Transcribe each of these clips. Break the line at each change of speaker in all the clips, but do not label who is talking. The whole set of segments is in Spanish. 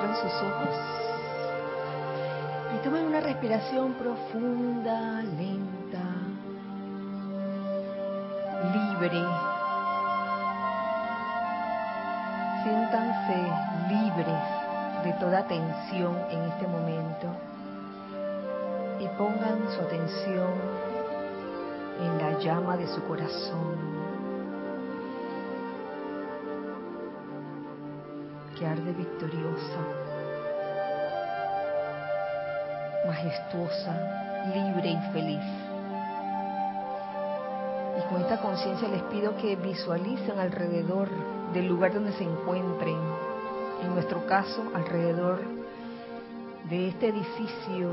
Cierren sus ojos y tomen una respiración profunda, lenta, libre. Siéntanse libres de toda tensión en este momento y pongan su atención en la llama de su corazón que arde victoriosa, majestuosa, libre y feliz. Y con esta conciencia les pido que visualicen alrededor del lugar donde se encuentren, en nuestro caso alrededor de este edificio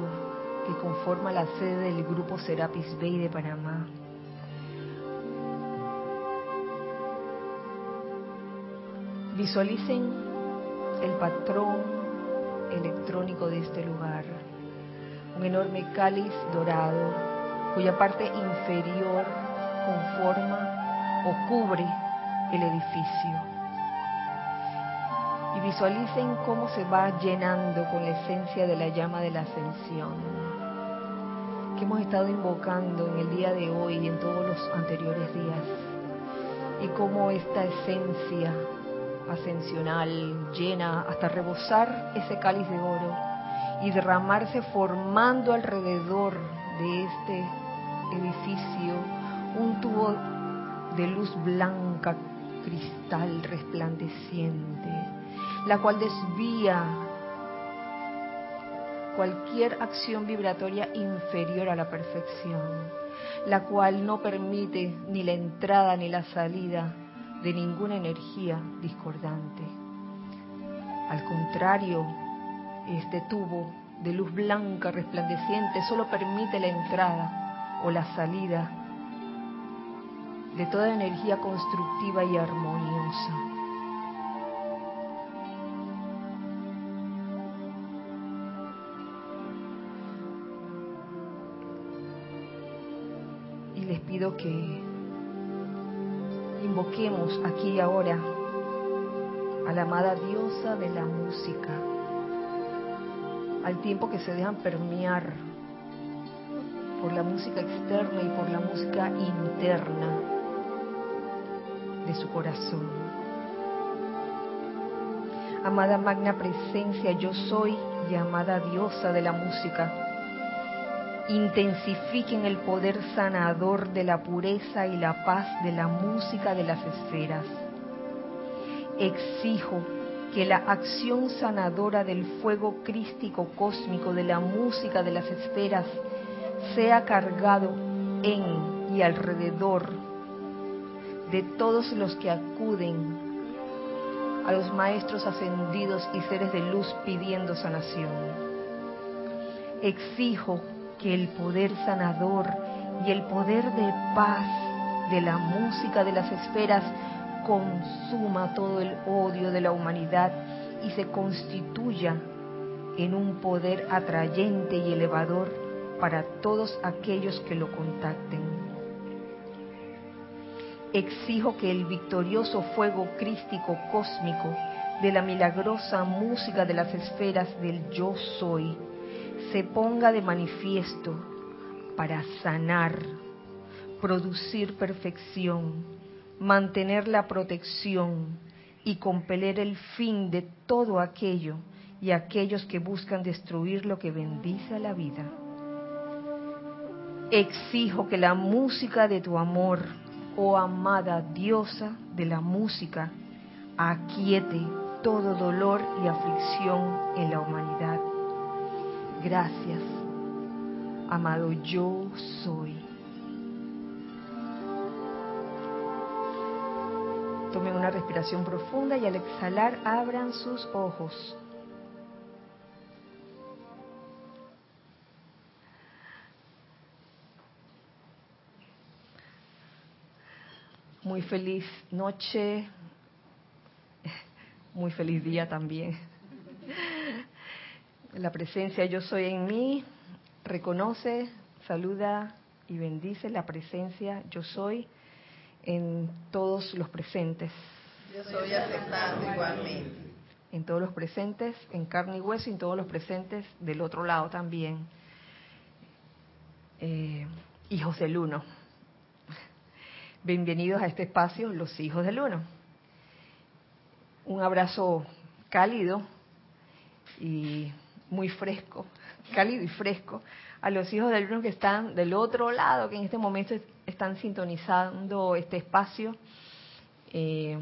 que conforma la sede del grupo Serapis Bay de Panamá. Visualicen el patrón electrónico de este lugar. Un enorme cáliz dorado cuya parte inferior conforma o cubre el edificio. Y visualicen cómo se va llenando con la esencia de la llama de la ascensión que hemos estado invocando en el día de hoy y en todos los anteriores días. Y cómo esta esencia ascensional llena hasta rebosar ese cáliz de oro y derramarse formando alrededor de este edificio un tubo de luz blanca, cristal resplandeciente, la cual desvía cualquier acción vibratoria inferior a la perfección, la cual no permite ni la entrada ni la salida de ninguna energía discordante. Al contrario, este tubo de luz blanca resplandeciente solo permite la entrada o la salida de toda energía constructiva y armoniosa. Y les pido que invoquemos aquí y ahora a la amada diosa de la música, al tiempo que se dejan permear por la música externa y por la música interna de su corazón. Amada magna presencia, yo soy y amada diosa de la música intensifiquen el poder sanador de la pureza y la paz de la música de las esferas. Exijo que la acción sanadora del fuego crístico cósmico de la música de las esferas sea cargado en y alrededor de todos los que acuden a los maestros ascendidos y seres de luz pidiendo sanación. Exijo que el poder sanador y el poder de paz de la música de las esferas consuma todo el odio de la humanidad y se constituya en un poder atrayente y elevador para todos aquellos que lo contacten. Exijo que el victorioso fuego crístico cósmico de la milagrosa música de las esferas del yo soy se ponga de manifiesto para sanar, producir perfección, mantener la protección y compeler el fin de todo aquello y aquellos que buscan destruir lo que bendice a la vida. Exijo que la música de tu amor, oh amada diosa de la música, aquiete todo dolor y aflicción en la humanidad Gracias, amado yo soy. Tomen una respiración profunda y al exhalar abran sus ojos. Muy feliz noche, muy feliz día también. La presencia yo soy en mí reconoce, saluda y bendice la presencia yo soy en todos los presentes.
Yo soy aceptando igualmente.
en todos los presentes, en carne y hueso, y en todos los presentes del otro lado también. Eh, hijos del uno. Bienvenidos a este espacio, los hijos del uno. Un abrazo cálido y muy fresco, cálido y fresco, a los hijos del uno que están del otro lado, que en este momento están sintonizando este espacio. Eh,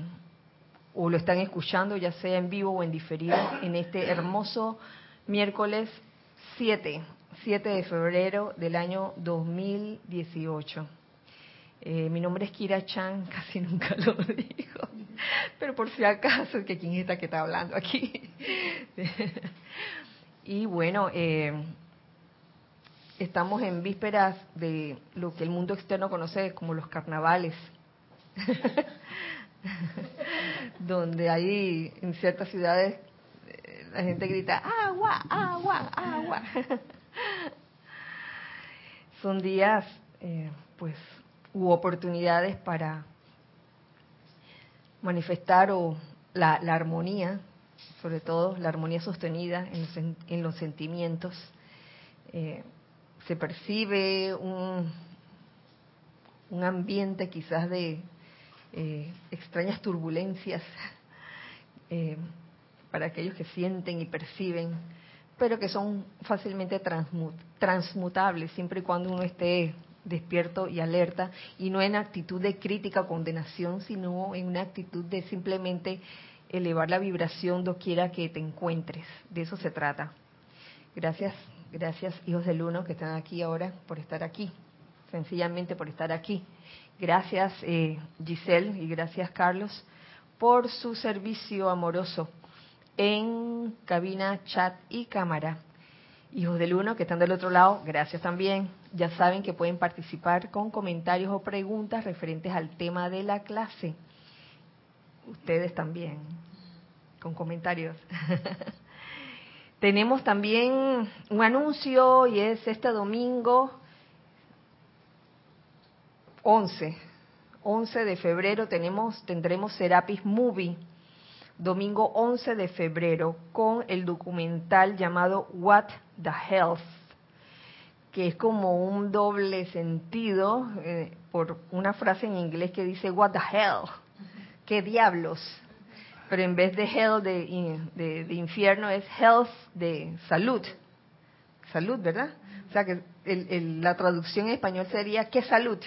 o lo están escuchando, ya sea en vivo o en diferido, en este hermoso miércoles 7, 7 de febrero del año 2018. Eh, mi nombre es Kira Chan, casi nunca lo digo, pero por si acaso, que quién está que está hablando aquí. y bueno, eh, estamos en vísperas de lo que el mundo externo conoce como los carnavales. donde ahí en ciertas ciudades eh, la gente grita agua, agua, agua. Son días, eh, pues, u oportunidades para manifestar o la, armonía, sobre todo la armonía sostenida en los, sentimientos. Eh, se percibe un, un ambiente quizás de eh, extrañas turbulencias eh, para aquellos que sienten y perciben, pero que son fácilmente transmutables siempre y cuando uno esté despierto y alerta y no en actitud de crítica o condenación, sino en una actitud de simplemente elevar la vibración doquiera que te encuentres. De eso se trata. Gracias, gracias hijos del uno que están aquí ahora por estar aquí, sencillamente por estar aquí. Gracias eh, Giselle y gracias Carlos por su servicio amoroso en cabina, chat y cámara. Hijos del Uno que están del otro lado, gracias también. Ya saben que pueden participar con comentarios o preguntas referentes al tema de la clase. Ustedes también, con comentarios. Tenemos también un anuncio y es este domingo 11. 11 de febrero tenemos, tendremos Serapis Movie, domingo 11 de febrero, con el documental llamado What the Health, que es como un doble sentido eh, por una frase en inglés que dice What the hell, qué diablos, pero en vez de hell de, de infierno es health de salud, salud, ¿verdad? O sea que la traducción en español sería qué salud.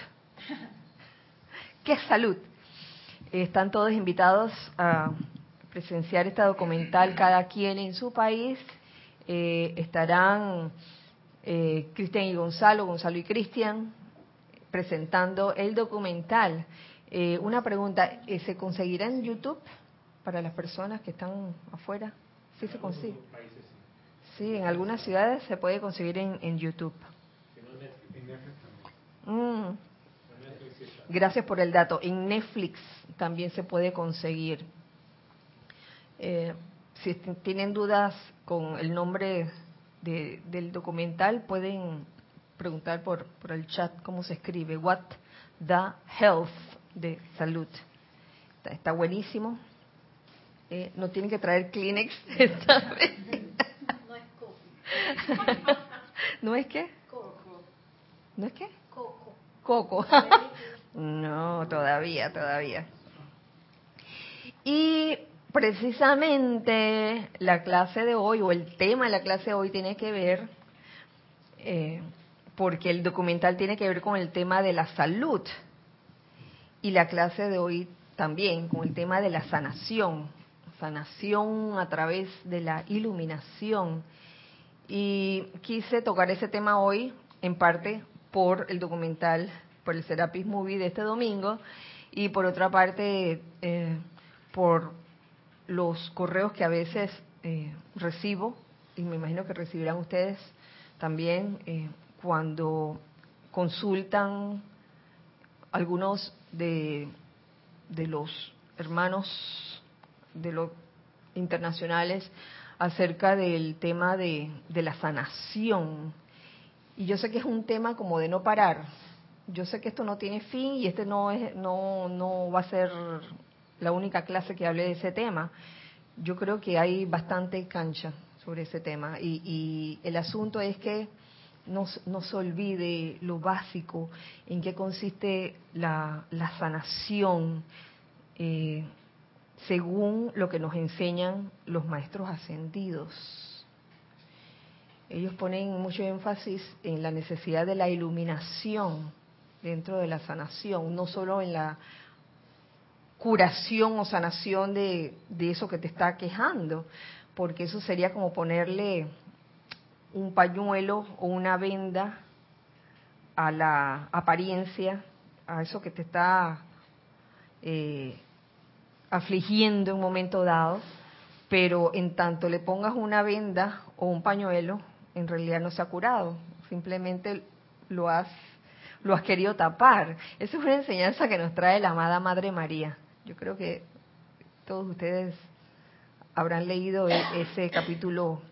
¡Qué salud! Están todos invitados a presenciar esta documental, cada quien en su país. Eh, estarán eh, Cristian y Gonzalo, Gonzalo y Cristian, presentando el documental. Eh, una pregunta, ¿se conseguirá en YouTube para las personas que están afuera? Sí se consigue. Sí, en algunas ciudades se puede conseguir en, YouTube. Mm. Gracias por el dato. En Netflix también se puede conseguir. Eh, si tienen dudas con el nombre del documental, pueden preguntar por, por el chat cómo se escribe. What the Health de salud. Está, buenísimo. Eh, no tienen que traer Kleenex esta vez. No es coco. ¿No es qué? Coco. ¿No es qué? Coco. Coco. No, todavía, todavía. Y precisamente la clase de hoy, o el tema de la clase de hoy tiene que ver, eh, porque el documental tiene que ver con el tema de la salud. Y la clase de hoy también con el tema de la sanación, sanación a través de la iluminación. Y quise tocar ese tema hoy en parte por el documental por el Serapis Movie de este domingo y por otra parte eh, por los correos que a veces eh, recibo y me imagino que recibirán ustedes también eh, cuando consultan algunos de, de los hermanos de los internacionales acerca del tema de, de la sanación. Y yo sé que es un tema como de no parar, yo sé que esto no tiene fin y este no es no no va a ser la única clase que hable de ese tema. Yo creo que hay bastante cancha sobre ese tema. Y, el asunto es que no, se olvide lo básico, en qué consiste la, sanación, eh, según lo que nos enseñan los maestros ascendidos. Ellos ponen mucho énfasis en la necesidad de la iluminación dentro de la sanación, no solo en la curación o sanación de, eso que te está quejando, porque eso sería como ponerle un pañuelo o una venda a la apariencia, a eso que te está eh, afligiendo en un momento dado, pero en tanto le pongas una venda o un pañuelo, en realidad no se ha curado, simplemente lo has, lo has querido tapar. Esa es una enseñanza que nos trae la amada Madre María. Yo creo que todos ustedes habrán leído e-, ese capítulo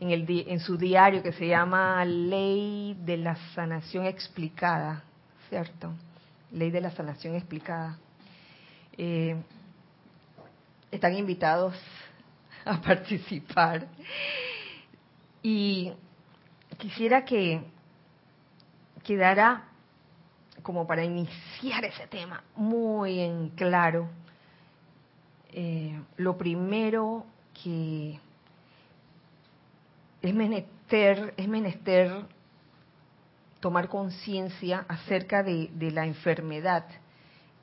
en, el, en su diario que se llama Ley de la Sanación Explicada, ¿cierto? Ley de la Sanación Explicada. Eh, están invitados a participar. Y quisiera que quedara como para iniciar ese tema muy en claro. Eh, lo primero que es menester, es menester tomar conciencia acerca de la enfermedad.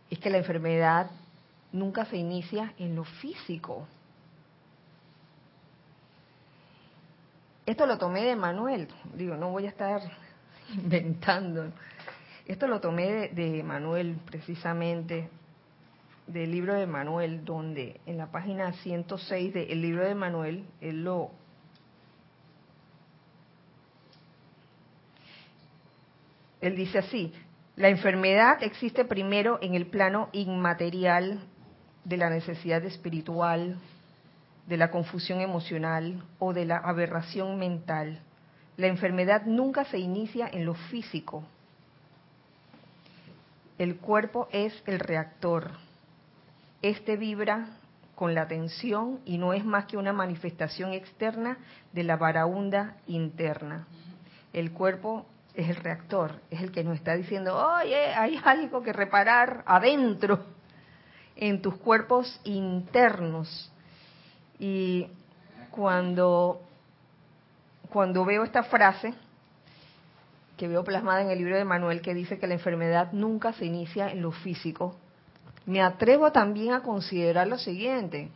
Es que la enfermedad nunca se inicia en lo físico. Esto lo tomé de Manuel, digo, no voy a estar inventando. Esto lo tomé de, Manuel precisamente, del libro de Manuel, donde en la página 106 del libro de Manuel, él lo... Él dice así, la enfermedad existe primero en el plano inmaterial de la necesidad espiritual, de la confusión emocional o de la aberración mental. La enfermedad nunca se inicia en lo físico. El cuerpo es el reactor. Este vibra con la tensión y no es más que una manifestación externa de la varaunda interna. El cuerpo es el reactor, es el que nos está diciendo, oye, hay algo que reparar adentro en tus cuerpos internos. Y cuando, cuando veo esta frase, que veo plasmada en el libro de Manuel, que dice que la enfermedad nunca se inicia en lo físico, me atrevo también a considerar lo siguiente.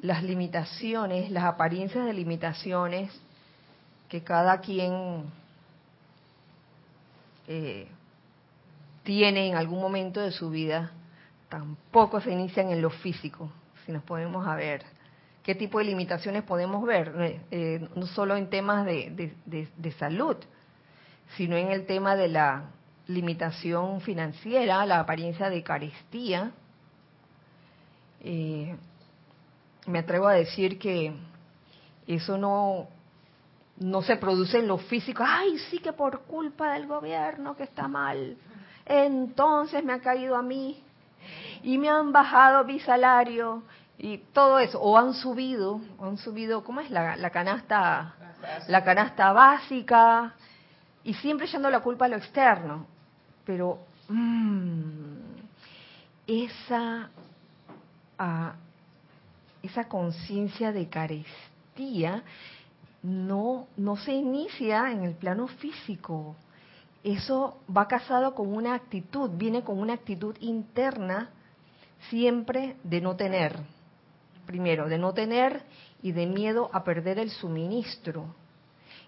Las limitaciones, las apariencias de limitaciones que cada quien eh, tiene en algún momento de su vida, tampoco se inician en lo físico, si nos podemos a ver. ¿Qué tipo de limitaciones podemos ver? Eh, eh, no solo en temas de, salud, sino en el tema de la limitación financiera, la apariencia de carestía. Eh, me atrevo a decir que eso no, no se produce en lo físico. Ay, sí que por culpa del gobierno que está mal. Entonces me ha caído a mí y me han bajado mi salario y todo eso, o han subido, han subido, ¿cómo es la, la canasta? La canasta básica, y siempre yendo la culpa a lo externo. Pero mmm, esa, ah, esa conciencia de carestía no, no se inicia en el plano físico. Eso va casado con una actitud, viene con una actitud interna siempre de no tener. Primero, de no tener y de miedo a perder el suministro.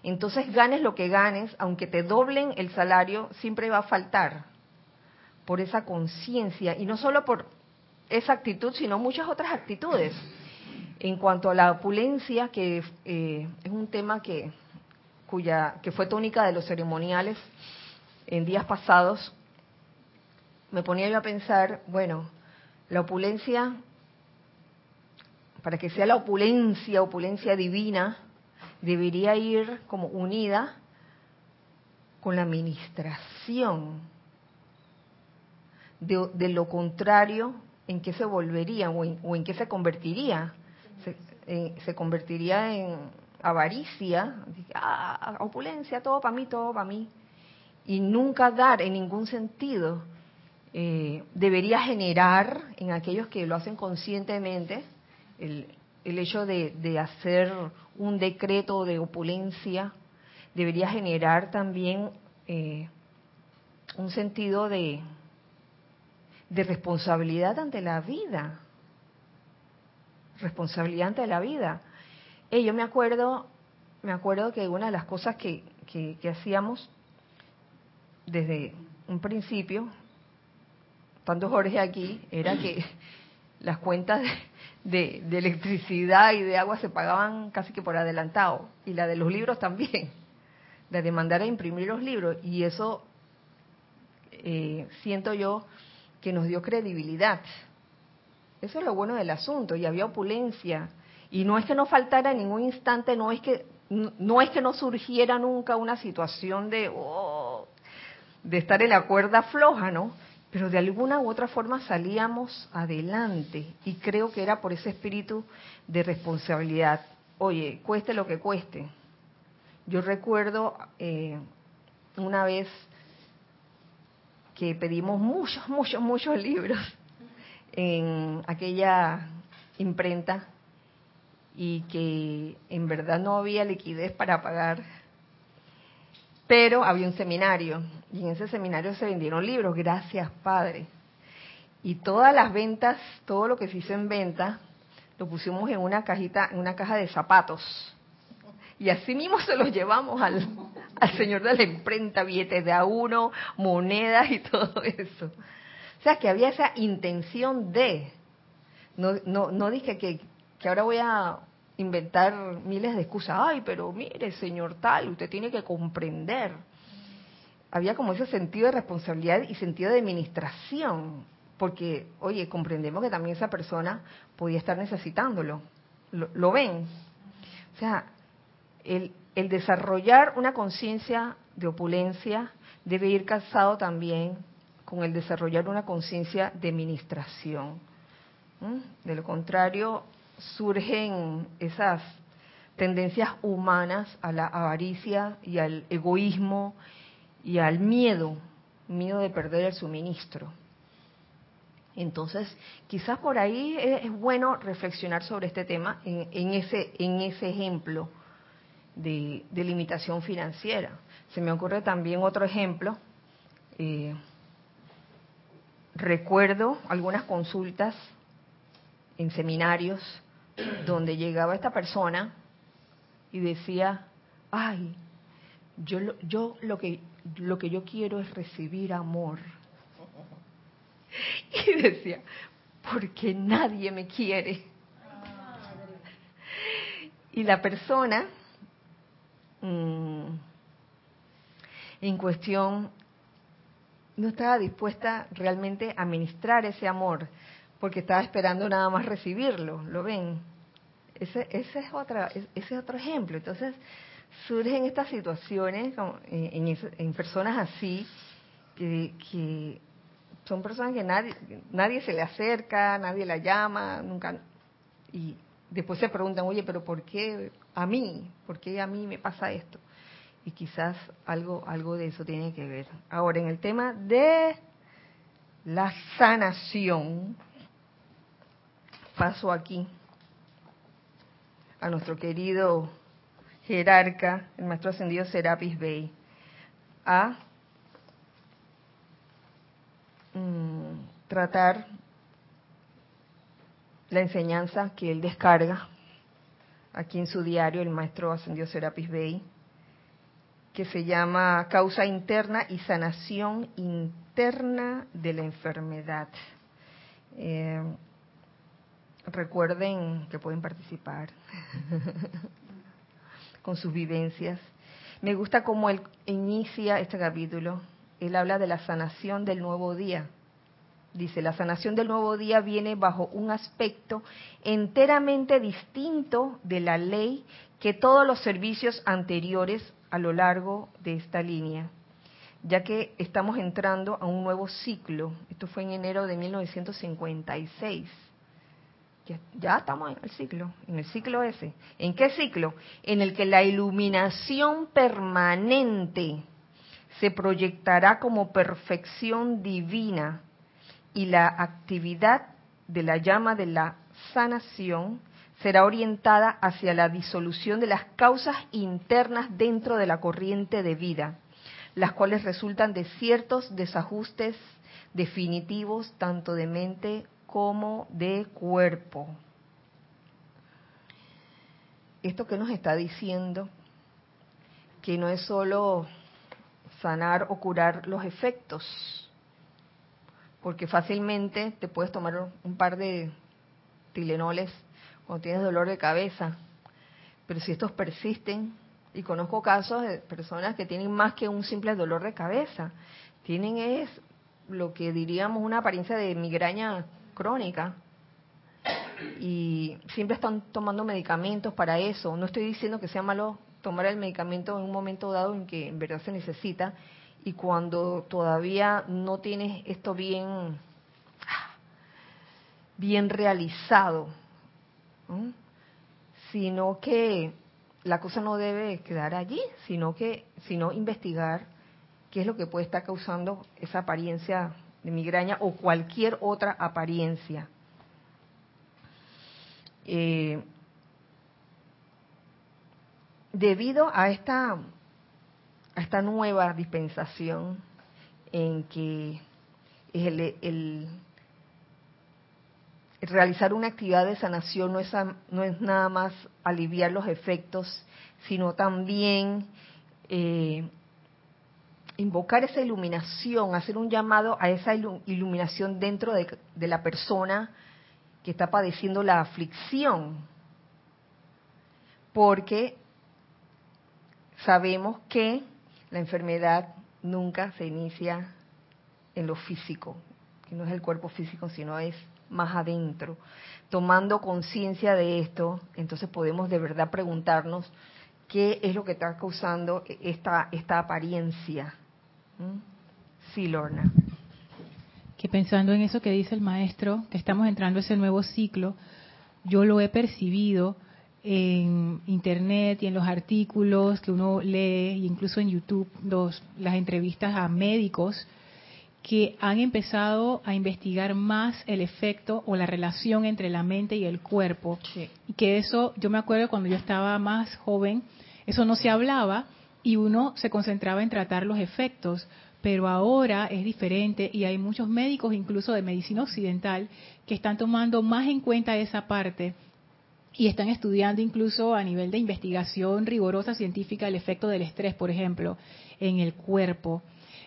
Entonces ganes lo que ganes, aunque te doblen el salario, siempre va a faltar por esa conciencia y no solo por esa actitud, sino muchas otras actitudes. En cuanto a la opulencia, que eh, es un tema que, cuya, que fue tónica de los ceremoniales en días pasados, me ponía yo a pensar, bueno, la opulencia, para que sea la opulencia, opulencia divina, debería ir como unida con la administración. De, lo contrario, ¿en qué se volvería o en, qué se convertiría? Se, eh, se convertiría en avaricia, ah, opulencia, todo para mí, todo para mí, y nunca dar en ningún sentido, eh, debería generar en aquellos que lo hacen conscientemente el, el hecho de, hacer un decreto de opulencia, debería generar también eh, un sentido de responsabilidad ante la vida. Responsabilidad ante la vida. Eh, yo me acuerdo, me acuerdo que una de las cosas que, que, que hacíamos desde un principio, estando Jorge aquí, era que las cuentas de, de, electricidad y de agua se pagaban casi que por adelantado, y la de los libros también, la de mandar a imprimir los libros, y eso eh, siento yo que nos dio credibilidad. Eso es lo bueno del asunto, y había opulencia, y no es que no faltara en ningún instante, no es que no es que no surgiera nunca una situación de oh, de estar en la cuerda floja, ¿no? Pero de alguna u otra forma salíamos adelante y creo que era por ese espíritu de responsabilidad. Oye, cueste lo que cueste. Yo recuerdo eh, una vez que pedimos muchos, muchos, muchos libros en aquella imprenta y que en verdad no había liquidez para pagar pero había un seminario y en ese seminario se vendieron libros, gracias Padre. Y todas las ventas, todo lo que se hizo en venta, lo pusimos en una cajita, en una caja de zapatos. Y así mismo se los llevamos al, al señor de la imprenta, billetes de a uno, monedas y todo eso. O sea, que había esa intención de, no, no, no dije que, que ahora voy a inventar miles de excusas. Ay, pero mire, señor tal, usted tiene que comprender. Había como ese sentido de responsabilidad y sentido de administración, porque, oye, comprendemos que también esa persona podía estar necesitándolo. ¿Lo, ven? O sea, el, el desarrollar una conciencia de opulencia debe ir casado también con el desarrollar una conciencia de administración. De lo contrario, surgen esas tendencias humanas a la avaricia y al egoísmo y al miedo, miedo de perder el suministro. Entonces, quizás por ahí es, bueno reflexionar sobre este tema en, ese, en ese ejemplo de, limitación financiera. Se me ocurre también otro ejemplo. Eh, recuerdo algunas consultas en seminarios donde llegaba esta persona y decía, ay, yo, yo lo, que, lo que yo quiero es recibir amor. Y decía, porque nadie me quiere. Y la persona mm, en cuestión no estaba dispuesta realmente a ministrar ese amor, porque estaba esperando nada más recibirlo, ¿lo ven? Ese, ese, es, otra, ese es otro ejemplo. Entonces, surgen estas situaciones en, en, personas así, que, que, son personas que nadie, nadie se le acerca, nadie la llama, nunca... Y después se preguntan, oye, pero ¿por qué a mí? ¿Por qué a mí me pasa esto? Y quizás algo, algo de eso tiene que ver. Ahora, en el tema de la sanación, paso aquí a nuestro querido jerarca, el maestro ascendido Serapis Bey, a mm, tratar la enseñanza que él descarga aquí en su diario, el maestro ascendido Serapis Bey, que se llama Causa Interna y Sanación Interna de la Enfermedad. Eh, recuerden que pueden participar con sus vivencias. Me gusta cómo él inicia este capítulo. Él habla de la sanación del nuevo día. Dice, la sanación del nuevo día viene bajo un aspecto enteramente distinto de la ley que todos los servicios anteriores a lo largo de esta línea, ya que estamos entrando a un nuevo ciclo. Esto fue en enero de 1956 ya, estamos en el ciclo, en el ciclo ese. ¿En qué ciclo? En el que la iluminación permanente se proyectará como perfección divina y la actividad de la llama de la sanación será orientada hacia la disolución de las causas internas dentro de la corriente de vida, las cuales resultan de ciertos desajustes definitivos tanto de mente como de cuerpo. Esto que nos está diciendo, que no es solo sanar o curar los efectos, porque fácilmente te puedes tomar un par de tilenoles cuando tienes dolor de cabeza, pero si estos persisten, y conozco casos de personas que tienen más que un simple dolor de cabeza, tienen es lo que diríamos una apariencia de migraña crónica y siempre están tomando medicamentos para eso. No estoy diciendo que sea malo tomar el medicamento en un momento dado en que en verdad se necesita y cuando todavía no tienes esto bien bien realizado, sino que la cosa no debe quedar allí, sino que sino investigar qué es lo que puede estar causando esa apariencia de migraña o cualquier otra apariencia. Eh, debido a esta, a esta nueva dispensación en que el, el, realizar una actividad de sanación no es, no es nada más aliviar los efectos, sino también eh, invocar esa iluminación, hacer un llamado a esa iluminación dentro de, la persona que está padeciendo la aflicción. Porque sabemos que la enfermedad nunca se inicia en lo físico, que no es el cuerpo físico, sino es más adentro. Tomando conciencia de esto, entonces podemos de verdad preguntarnos qué es lo que está causando esta, esta apariencia ¿Mm? Sí, Lorna.
Que pensando en eso que dice el maestro, que estamos entrando a ese nuevo ciclo, yo lo he percibido en internet y en los artículos que uno lee, incluso en YouTube, las entrevistas a médicos que han empezado a investigar más el efecto o la relación entre la mente y el cuerpo. Y que eso, yo me acuerdo cuando yo estaba más joven, eso no se hablaba y uno se concentraba en tratar los efectos, pero ahora es diferente y hay muchos médicos, incluso de medicina occidental, que están tomando más en cuenta esa parte y están estudiando incluso a nivel de investigación rigurosa científica el efecto del estrés, por ejemplo, en el cuerpo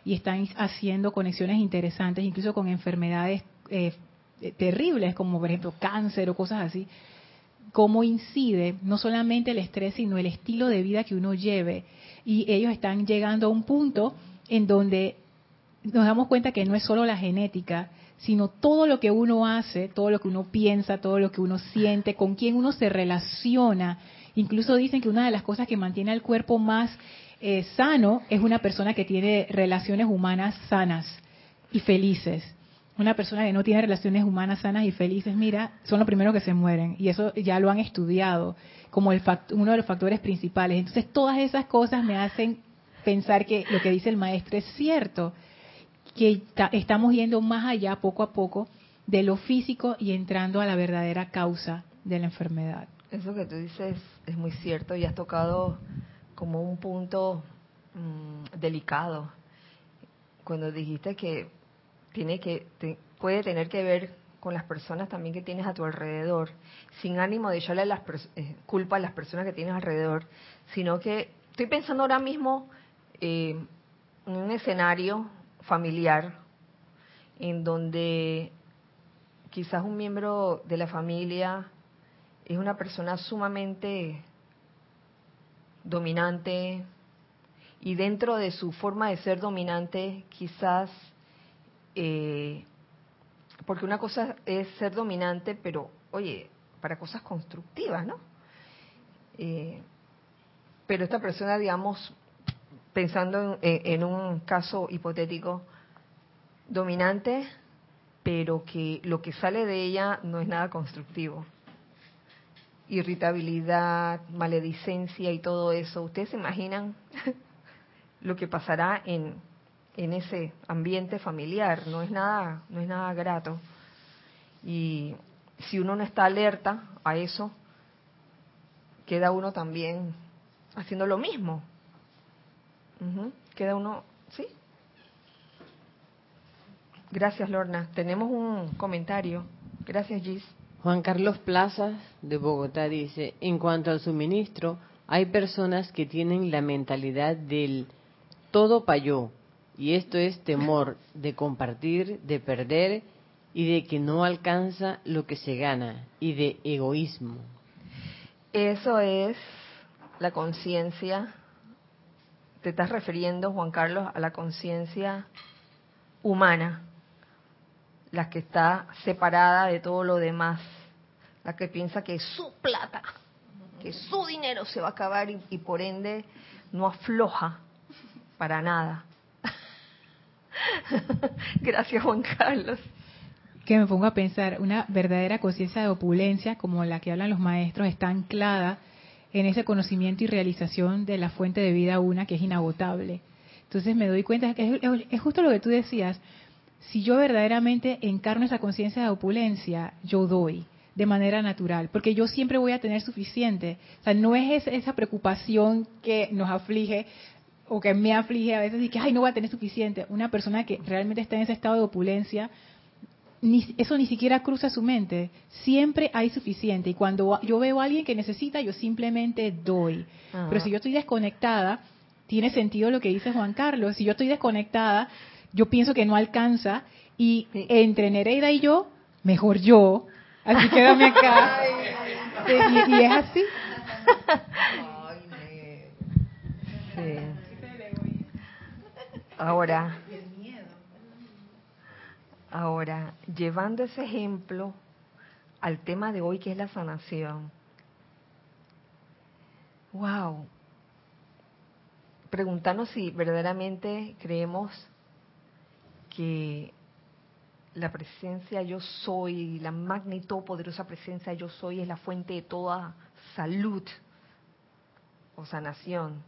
y están haciendo conexiones interesantes, incluso con enfermedades eh, terribles como por ejemplo cáncer o cosas así, cómo incide no solamente el estrés, sino el estilo de vida que uno lleve y ellos están llegando a un punto en donde nos damos cuenta que no es solo la genética, sino todo lo que uno hace, todo lo que uno piensa, todo lo que uno siente, con quién uno se relaciona. Incluso dicen que una de las cosas que mantiene al cuerpo más eh, sano es una persona que tiene relaciones humanas sanas y felices. Una persona que no tiene relaciones humanas sanas y felices, mira, son los primeros que se mueren. Y eso ya lo han estudiado como el uno de los factores principales. Entonces, todas esas cosas me hacen pensar que lo que dice el maestro es cierto, que estamos yendo más allá poco a poco de lo físico y entrando a la verdadera causa de la enfermedad.
Eso que tú dices es muy cierto y has tocado como un punto mm, delicado. Cuando dijiste que tiene que puede tener que ver con las personas también que tienes a tu alrededor, sin ánimo de echarle las eh, culpa a las personas que tienes alrededor, sino que estoy pensando ahora mismo eh, en un escenario familiar en donde quizás un miembro de la familia es una persona sumamente dominante y dentro de su forma de ser dominante quizás eh, porque una cosa es ser dominante, pero oye, para cosas constructivas, ¿no? Eh, pero esta persona, digamos, pensando en, un caso hipotético, dominante, pero que lo que sale de ella no es nada constructivo. Irritabilidad, maledicencia y todo eso. ¿Ustedes se imaginan lo que pasará en, en ese ambiente familiar? No es nada, no es nada grato. Y si uno no está alerta a eso, queda uno también haciendo lo mismo. Queda uno, ¿sí? Gracias, Lorna. Tenemos un comentario. Gracias, Gis.
Juan Carlos Plazas de Bogotá dice, en cuanto al suministro, hay personas que tienen la mentalidad del todo para yo, y esto es temor de compartir, de perder y de que no alcanza lo que se gana, y de egoísmo.
Eso es la conciencia, te estás refiriendo, Juan Carlos, a la conciencia humana, la que está separada de todo lo demás, la que piensa que su plata, que su dinero se va a acabar y, y por ende no afloja para nada. Gracias, Juan Carlos
que me pongo a pensar, una verdadera conciencia de opulencia, como la que hablan los maestros, está anclada en ese conocimiento y realización de la fuente de vida una que es inagotable. Entonces me doy cuenta que es, justo lo que tú decías, si yo verdaderamente encarno esa conciencia de opulencia, yo doy de manera natural, porque yo siempre voy a tener suficiente. O sea, no es esa preocupación que nos aflige o que me aflige a veces y que, ay, no voy a tener suficiente. Una persona que realmente está en ese estado de opulencia eso ni siquiera cruza su mente. Siempre hay suficiente. Y cuando yo veo a alguien que necesita, yo simplemente doy. Pero si yo estoy desconectada, tiene sentido lo que dice Juan Carlos. Si yo estoy desconectada, yo pienso que no alcanza. Y entre Nereida y yo, mejor yo. Así quédame acá. y, y, es así.
Ahora, Ahora, llevando ese ejemplo al tema de hoy que es la sanación. Wow. Preguntarnos si verdaderamente creemos que la presencia yo soy, la magnitud poderosa presencia yo soy es la fuente de toda salud o sanación.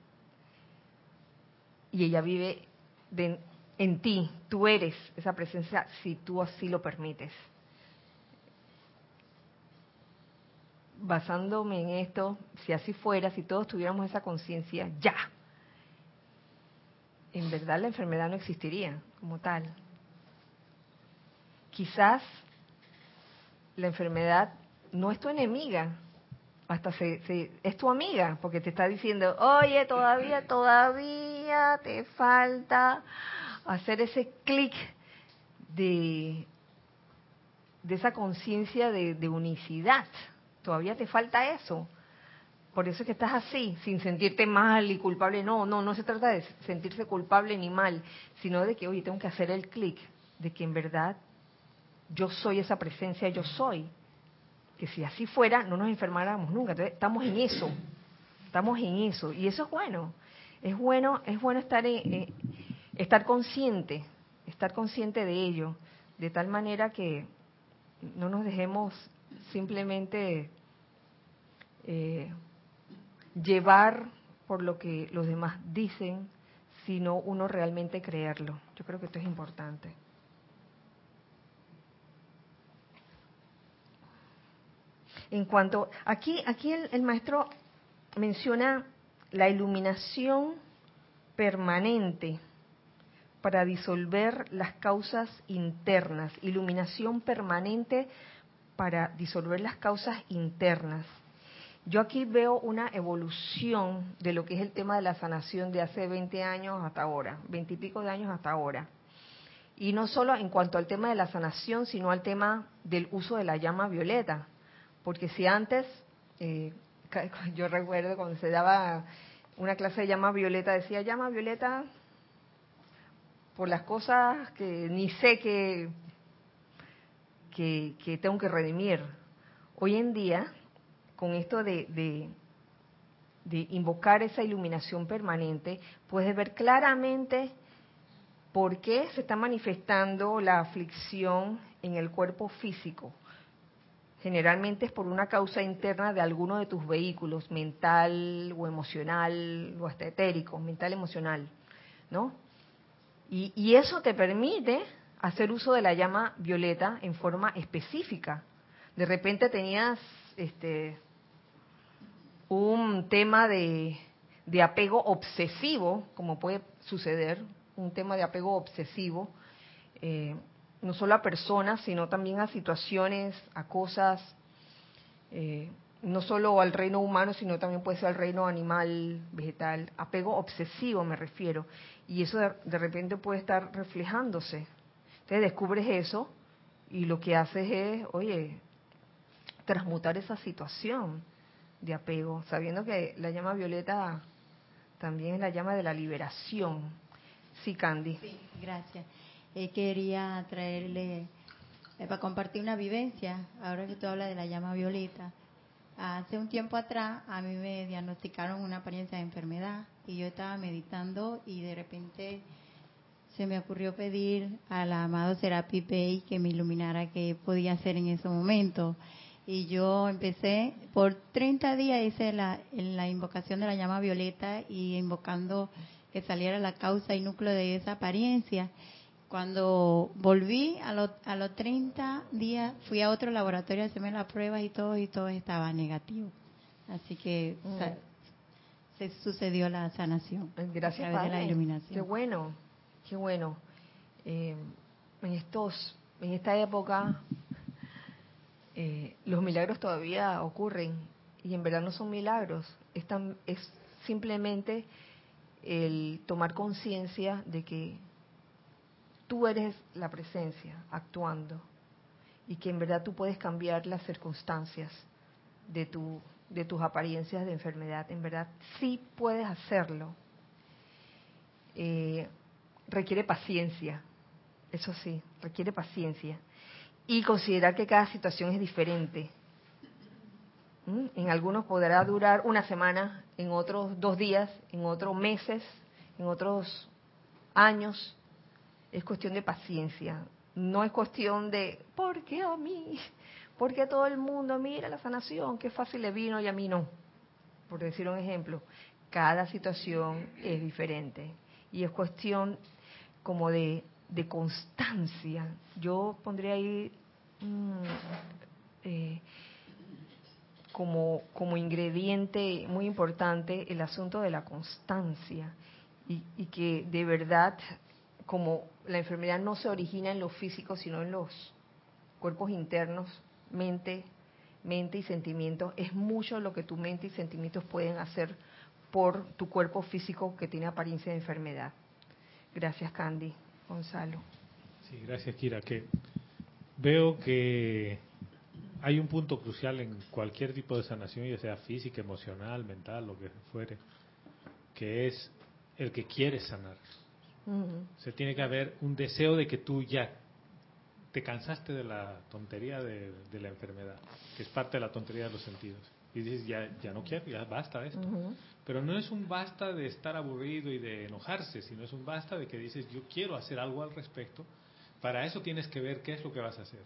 Y ella vive de, en ti, tú eres esa presencia si tú así lo permites. Basándome en esto, si así fuera, si todos tuviéramos esa conciencia, ya, en verdad la enfermedad no existiría como tal. Quizás la enfermedad no es tu enemiga, hasta se, es tu amiga, porque te está diciendo, oye, todavía, todavía te falta hacer ese clic de, de esa conciencia de, unicidad. Todavía te falta eso. Por eso es que estás así, sin sentirte mal y culpable. No, no, no se trata de sentirse culpable ni mal, sino de que, oye, tengo que hacer el clic de que en verdad yo soy esa presencia, yo soy. Que si así fuera, no nos enfermáramos nunca. Entonces, estamos en eso, estamos en eso. Y eso es bueno. Es bueno, es bueno estar en, estar consciente, estar consciente de ello, de tal manera que no nos dejemos simplemente eh, llevar por lo que los demás dicen, sino uno realmente creerlo. Yo creo que esto es importante. En cuanto, aquí, aquí el maestro menciona la iluminación permanente para disolver las causas internas, iluminación permanente para disolver las causas internas. Yo aquí veo una evolución de lo que es el tema de la sanación de hace 20 años hasta ahora, 20 y pico de años hasta ahora. Y no solo en cuanto al tema de la sanación, sino al tema del uso de la llama violeta. Porque si antes, eh, yo recuerdo cuando se daba una clase de llama violeta, decía llama violeta por las cosas que ni sé que, que, tengo que redimir. Hoy en día, con esto de, de, invocar esa iluminación permanente, puedes ver claramente ¿Por qué se está manifestando la aflicción en el cuerpo físico? Generalmente es por una causa interna de alguno de tus vehículos, mental o emocional o hasta etérico, mental emocional, ¿no? Y, y eso te permite hacer uso de la llama violeta en forma específica. De repente tenías este un tema de, apego obsesivo, como puede suceder, un tema de apego obsesivo, eh, no solo a personas, sino también a situaciones, a cosas, eh, no solo al reino humano, sino también puede ser al reino animal, vegetal, apego obsesivo me refiero, y eso de, de repente puede estar reflejándose. Entonces descubres eso y lo que haces es, oye, transmutar esa situación de apego, sabiendo que la llama violeta también es la llama de la liberación. Sí, Candy.
Sí, gracias. Eh, quería traerle, eh, para compartir una vivencia, ahora que tú hablas de la llama violeta. Hace un tiempo atrás a mí me diagnosticaron una apariencia de enfermedad y yo estaba meditando y de repente se me ocurrió pedir al amado Serapi Pei que me iluminara qué podía hacer en ese momento y yo empecé por 30 días hice la, la invocación de la llama violeta y invocando que saliera la causa y núcleo de esa apariencia. Cuando volví a, los a los 30 días, fui a otro laboratorio a hacerme las pruebas y todo, y todo estaba negativo. Así que
Mm.
se sucedió la sanación
Gracias,
a través de la
Padre.
iluminación.
Qué bueno, qué bueno. Eh, en estos, en esta época, eh, los milagros todavía ocurren y en verdad no son milagros. Es, tan- es simplemente el tomar conciencia de que tú eres la presencia actuando y que en verdad tú puedes cambiar las circunstancias de tu de tus apariencias de enfermedad. En verdad sí puedes hacerlo. Eh, requiere paciencia, eso sí, requiere paciencia y considerar que cada situación es diferente. ¿Mm? En algunos podrá durar una semana, en otros dos días, en otros meses, en otros años. Es cuestión de paciencia. No es cuestión de, ¿por qué a mí? ¿Por qué todo el mundo mira la sanación? Qué fácil le vino y a mí no. Por decir un ejemplo, cada situación es diferente. Y es cuestión como de, de constancia. Yo pondría ahí mm, eh, como, como ingrediente muy importante el asunto de la constancia y, y que de verdad, como la enfermedad no se origina en lo físico, sino en los cuerpos internos, mente, mente y sentimientos, es mucho lo que tu mente y sentimientos pueden hacer por tu cuerpo físico que tiene apariencia de enfermedad. Gracias, Candy. Gonzalo.
Sí, gracias, Kira. Que veo que hay un punto crucial en cualquier tipo de sanación, ya sea física, emocional, mental, lo que fuere, que es el que quiere sanar. Se tiene que haber un deseo de que tú ya te cansaste de la tontería de, de la enfermedad, que es parte de la tontería de los sentidos. Y dices, ya, ya no quiero, ya basta de esto. Pero no es un basta de estar aburrido y de enojarse, sino es un basta de que dices, yo quiero hacer algo al respecto. Para eso tienes que ver qué es lo que vas a hacer.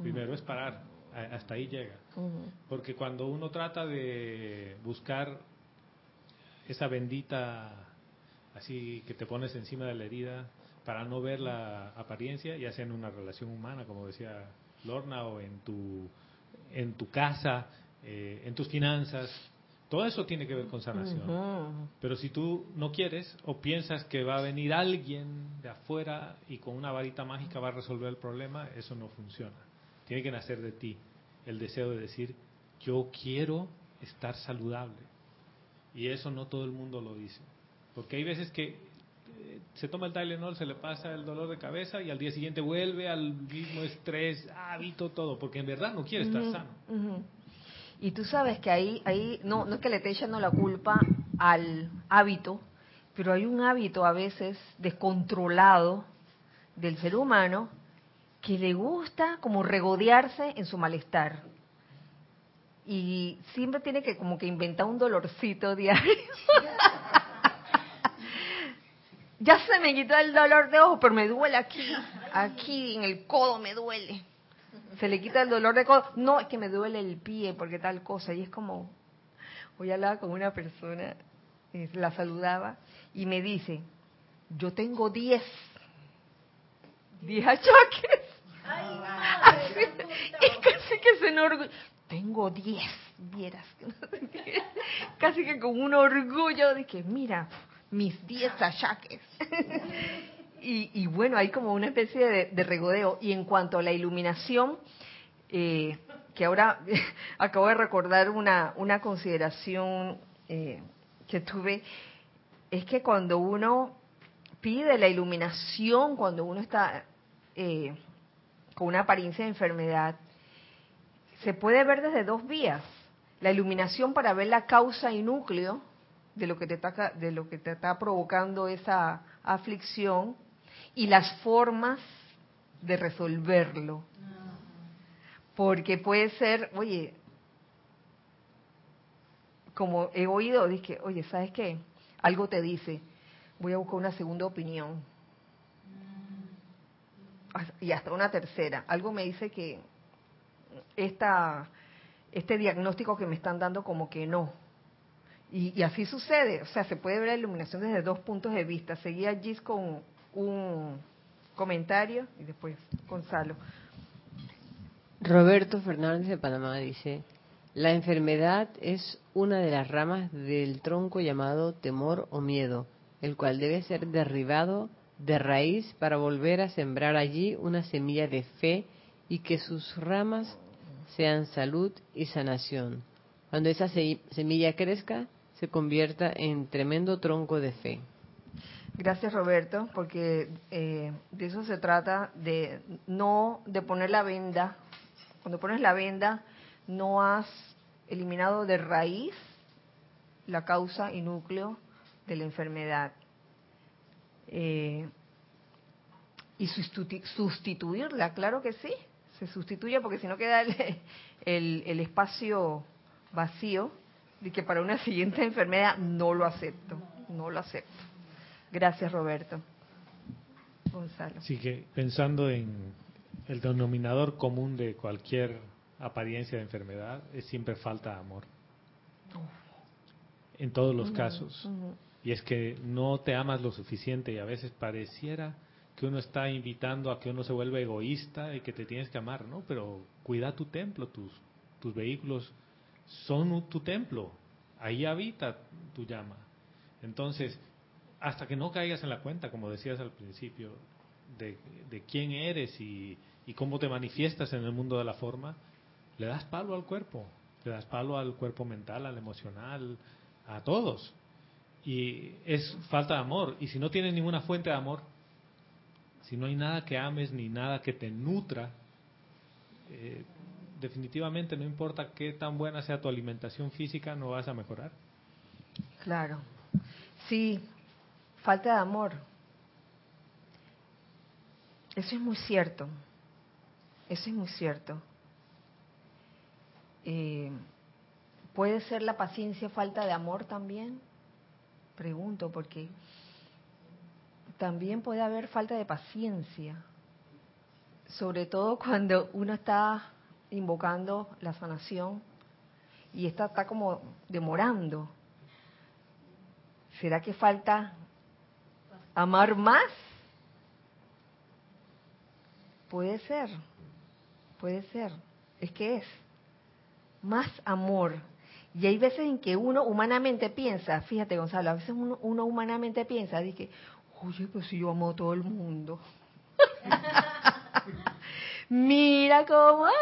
Primero es parar, hasta ahí llega. Porque cuando uno trata de buscar esa bendita, así que te pones encima de la herida para no ver la apariencia, ya sea en una relación humana, como decía Lorna, o en tu, en tu casa, eh, en tus finanzas, todo eso tiene que ver con sanación. Pero si tú no quieres o piensas que va a venir alguien de afuera y con una varita mágica va a resolver el problema, eso no funciona. Tiene que nacer de ti el deseo de decir, yo quiero estar saludable. Y eso no todo el mundo lo dice. Porque hay veces que eh, se toma el Tylenol, se le pasa el dolor de cabeza y al día siguiente vuelve al mismo estrés, hábito, todo, porque en verdad no quiere estar sano.
ujú. Y tú sabes que ahí, ahí no, no es que le esté echando la culpa al hábito, pero hay un hábito a veces descontrolado del ser humano que le gusta como regodearse en su malestar. Y siempre tiene que como que inventar un dolorcito diario. ya se me quitó el dolor de ojo, pero me duele aquí, aquí en el codo me duele. Se le quita el dolor de codo. No, es que me duele el pie porque tal cosa. Y es como, hoy hablaba con una persona, eh, la saludaba y me dice, yo tengo 10, 10 achaques. y casi que se enorgulle. Tengo 10, vieras. casi que con un orgullo de que, mira, mis 10 achaques. y, bueno, hay como una especie de, regodeo. Y en cuanto a la iluminación, eh, que ahora acabo de recordar una, una consideración eh, que tuve, es que cuando uno pide la iluminación, cuando uno está eh, con una apariencia de enfermedad, se puede ver desde dos vías. La iluminación para ver la causa y núcleo de lo que te está, de lo que te está provocando esa aflicción y las formas de resolverlo. Porque puede ser, oye, como he oído, dije, oye, ¿sabes qué? Algo te dice, voy a buscar una segunda opinión. Y hasta una tercera. Algo me dice que esta, este diagnóstico que me están dando como que no. Y, así sucede, o sea, se puede ver la iluminación desde dos puntos de vista. Seguía Gis con un comentario y después Gonzalo.
Roberto Fernández de Panamá dice, la enfermedad es una de las ramas del tronco llamado temor o miedo, el cual debe ser derribado de raíz para volver a sembrar allí una semilla de fe y que sus ramas sean salud y sanación. Cuando esa semilla crezca, se convierta en tremendo tronco de fe.
Gracias Roberto, porque eh, de eso se trata, de no de poner la venda. Cuando pones la venda, no has eliminado de raíz la causa y núcleo de la enfermedad. Eh, y sustituirla, claro que sí, se sustituye porque si no queda el, espacio vacío de que para una siguiente enfermedad no lo acepto, no lo acepto. Gracias, Roberto.
Gonzalo. Así que pensando en el denominador común de cualquier apariencia de enfermedad, es siempre falta de amor. En todos los casos. Y es que no te amas lo suficiente y a veces pareciera que uno está invitando a que uno se vuelva egoísta y que te tienes que amar, ¿no? Pero cuida tu templo, tus, tus vehículos son tu templo, ahí habita tu llama. Entonces, hasta que no caigas en la cuenta, como decías al principio, de, quién eres y, y, cómo te manifiestas en el mundo de la forma, le das palo al cuerpo, le das palo al cuerpo mental, al emocional, a todos. Y es falta de amor. Y si no tienes ninguna fuente de amor, si no hay nada que ames ni nada que te nutra, eh, definitivamente no importa qué tan buena sea tu alimentación física, no vas a mejorar.
Claro. Sí, falta de amor. Eso es muy cierto. Eso es muy cierto. Eh, ¿Puede ser la paciencia falta de amor también? Pregunto, porque también puede haber falta de paciencia, sobre todo cuando uno está invocando la sanación y esta está como demorando. ¿Será que falta amar más? Puede ser, puede ser. Es que es más amor. Y hay veces en que uno humanamente piensa, fíjate Gonzalo, a veces uno, uno humanamente piensa, dice, oye, pues si yo amo a todo el mundo. mira cómo, ay,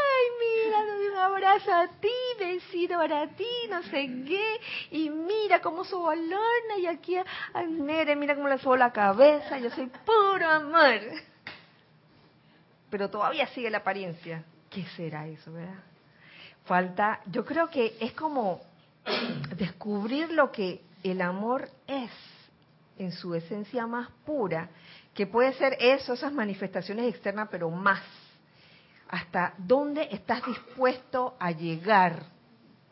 mira, abrazo a ti, besito para ti, no sé qué, y mira cómo soborna y aquí a, Nere, mira cómo le subo la cabeza, yo soy puro amor. Pero todavía sigue la apariencia. ¿Qué será eso, verdad? Falta, yo creo que es como descubrir lo que el amor es en su esencia más pura, que puede ser eso, esas manifestaciones externas, pero más. ¿Hasta dónde estás dispuesto a llegar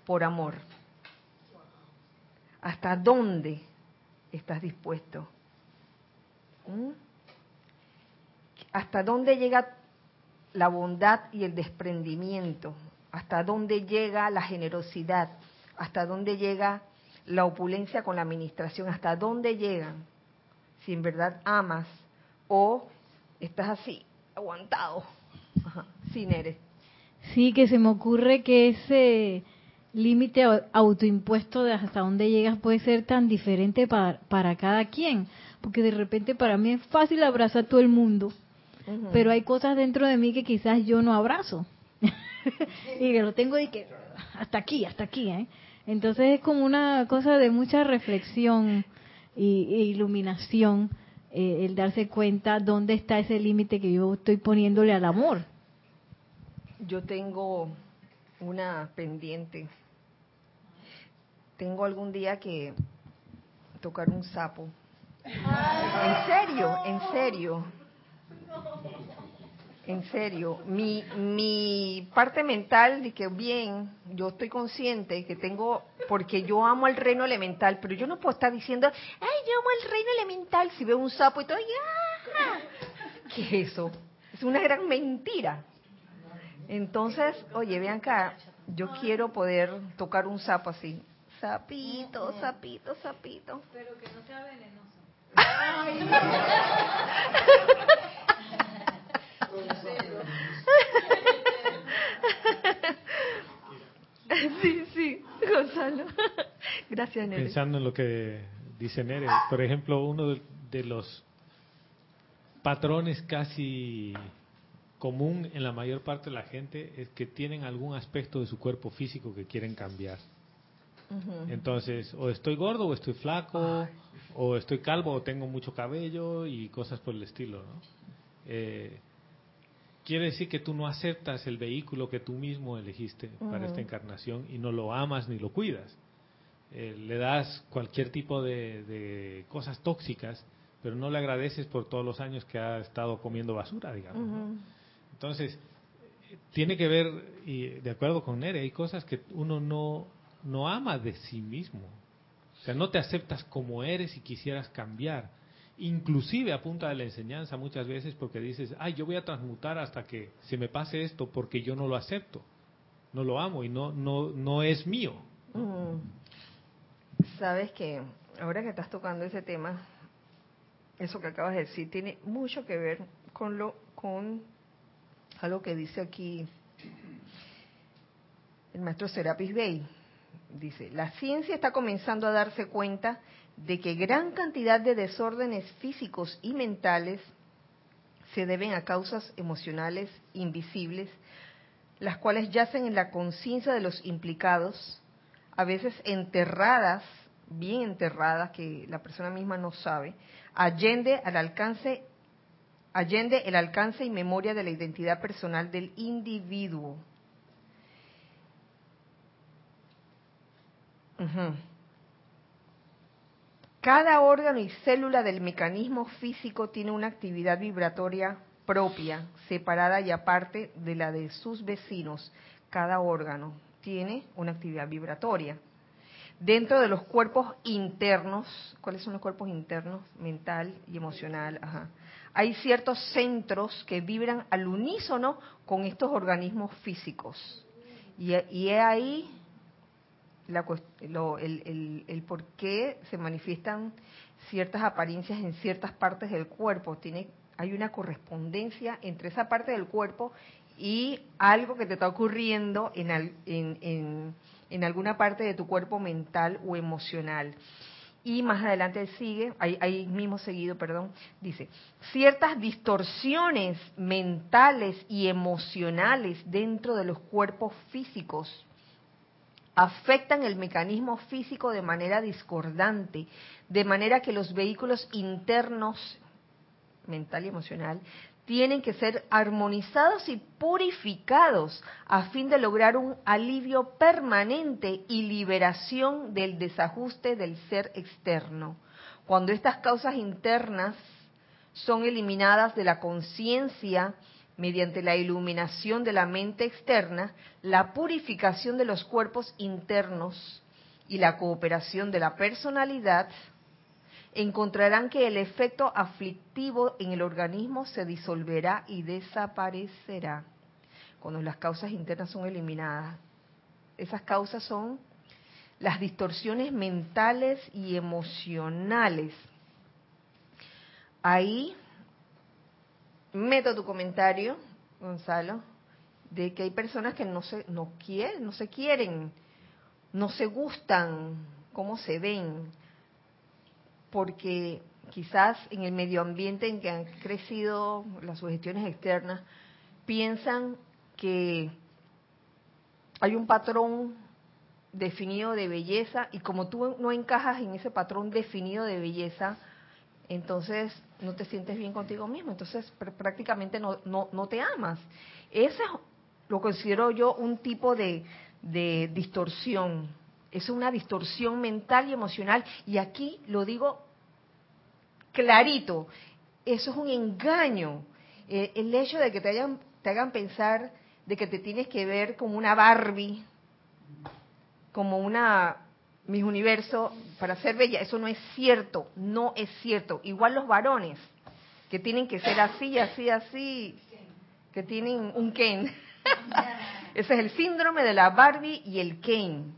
por amor? ¿Hasta dónde estás dispuesto? ¿Mm? ¿Hasta dónde llega la bondad y el desprendimiento? ¿Hasta dónde llega la generosidad? ¿Hasta dónde llega la opulencia con la administración? ¿Hasta dónde llegan? Si en verdad amas o estás así, aguantado,
Sí, que se me ocurre que ese límite autoimpuesto de hasta dónde llegas puede ser tan diferente para, para cada quien, porque de repente para mí es fácil abrazar a todo el mundo, pero hay cosas dentro de mí que quizás yo no abrazo. y que lo tengo y que hasta aquí, hasta aquí, ¿eh? Entonces es como una cosa de mucha reflexión y, e iluminación eh, el darse cuenta dónde está ese límite que yo estoy poniéndole al amor.
Yo tengo una pendiente. Tengo algún día que tocar un sapo. En serio, en serio. En serio, mi, mi parte mental de que bien, yo estoy consciente que tengo, porque yo amo el reino elemental, pero yo no puedo estar diciendo, ay, yo amo el reino elemental si veo un sapo y todo, ¡ah! ¿Qué es eso? Es una gran mentira. Entonces, oye, vean acá, yo quiero poder tocar un sapo así. Sapito, sapito, sapito.
Pero que no sea venenoso.
Sí, sí, Gonzalo. Gracias, Nere.
Pensando en lo que dice Nere, por ejemplo, uno de los patrones casi común en la mayor parte de la gente es que tienen algún aspecto de su cuerpo físico que quieren cambiar. Entonces, o estoy gordo o estoy flaco, o estoy calvo o tengo mucho cabello y cosas por el estilo. ¿no? Eh, quiere decir que tú no aceptas el vehículo que tú mismo elegiste para esta encarnación y no lo amas ni lo cuidas. Eh, le das cualquier tipo de, cosas tóxicas, pero no le agradeces por todos los años que ha estado comiendo basura, digamos. Entonces, tiene que ver, y de acuerdo con Nere, hay cosas que uno no, no ama de sí mismo. O sea, no te aceptas como eres y quisieras cambiar. Inclusive a punta de la enseñanza muchas veces porque dices, ay, yo voy a transmutar hasta que se me pase esto porque yo no lo acepto, no lo amo y no, no, no es mío.
Sabes que ahora que estás tocando ese tema, eso que acabas de decir tiene mucho que ver con lo con algo que dice aquí el maestro Serapis Bey. Dice, la ciencia está comenzando a darse cuenta de que gran cantidad de desórdenes físicos y mentales se deben a causas emocionales invisibles, las cuales yacen en la conciencia de los implicados, a veces enterradas, bien enterradas, que la persona misma no sabe, allende al alcance allende el alcance y memoria de la identidad personal del individuo. Cada órgano y célula del mecanismo físico tiene una actividad vibratoria propia, separada y aparte de la de sus vecinos. Cada órgano tiene una actividad vibratoria. Dentro de los cuerpos internos, ¿cuáles son los cuerpos internos? Mental y emocional, ajá hay ciertos centros que vibran al unísono con estos organismos físicos. Y, es ahí el, el, por qué se manifiestan ciertas apariencias en ciertas partes del cuerpo. Tiene, hay una correspondencia entre esa parte del cuerpo y algo que te está ocurriendo en, en, en alguna parte de tu cuerpo mental o emocional. Y más adelante sigue, ahí, mismo seguido, perdón, dice, ciertas distorsiones mentales y emocionales dentro de los cuerpos físicos afectan el mecanismo físico de manera discordante, de manera que los vehículos internos, mental y emocional, tienen que ser armonizados y purificados a fin de lograr un alivio permanente y liberación del desajuste del ser externo. Cuando estas causas internas son eliminadas de la conciencia mediante la iluminación de la mente externa, la purificación de los cuerpos internos y la cooperación de la personalidad encontrarán que el efecto aflictivo en el organismo se disolverá y desaparecerá cuando las causas internas son eliminadas. Esas causas son las distorsiones mentales y emocionales. Ahí meto tu comentario, Gonzalo, de que hay personas que no se no quieren, no se quieren, no se gustan cómo se ven, porque quizás en el medio ambiente en que han crecido las sugestiones externas piensan que hay un patrón definido de belleza y como tú no encajas en ese patrón definido de belleza, entonces no te sientes bien contigo mismo, entonces prácticamente no, no, no te amas. Ese lo considero yo un tipo de, de distorsión, es una distorsión mental y emocional y aquí lo digo clarito, eso es un engaño. Eh, el hecho de que te, te hagan pensar de que te tienes que ver como una Barbie, como una mis universo para ser bella, eso no es cierto, no es cierto. Igual los varones, que tienen que ser así, así, así, que tienen un Ken. Ese es el síndrome de la Barbie y el Ken.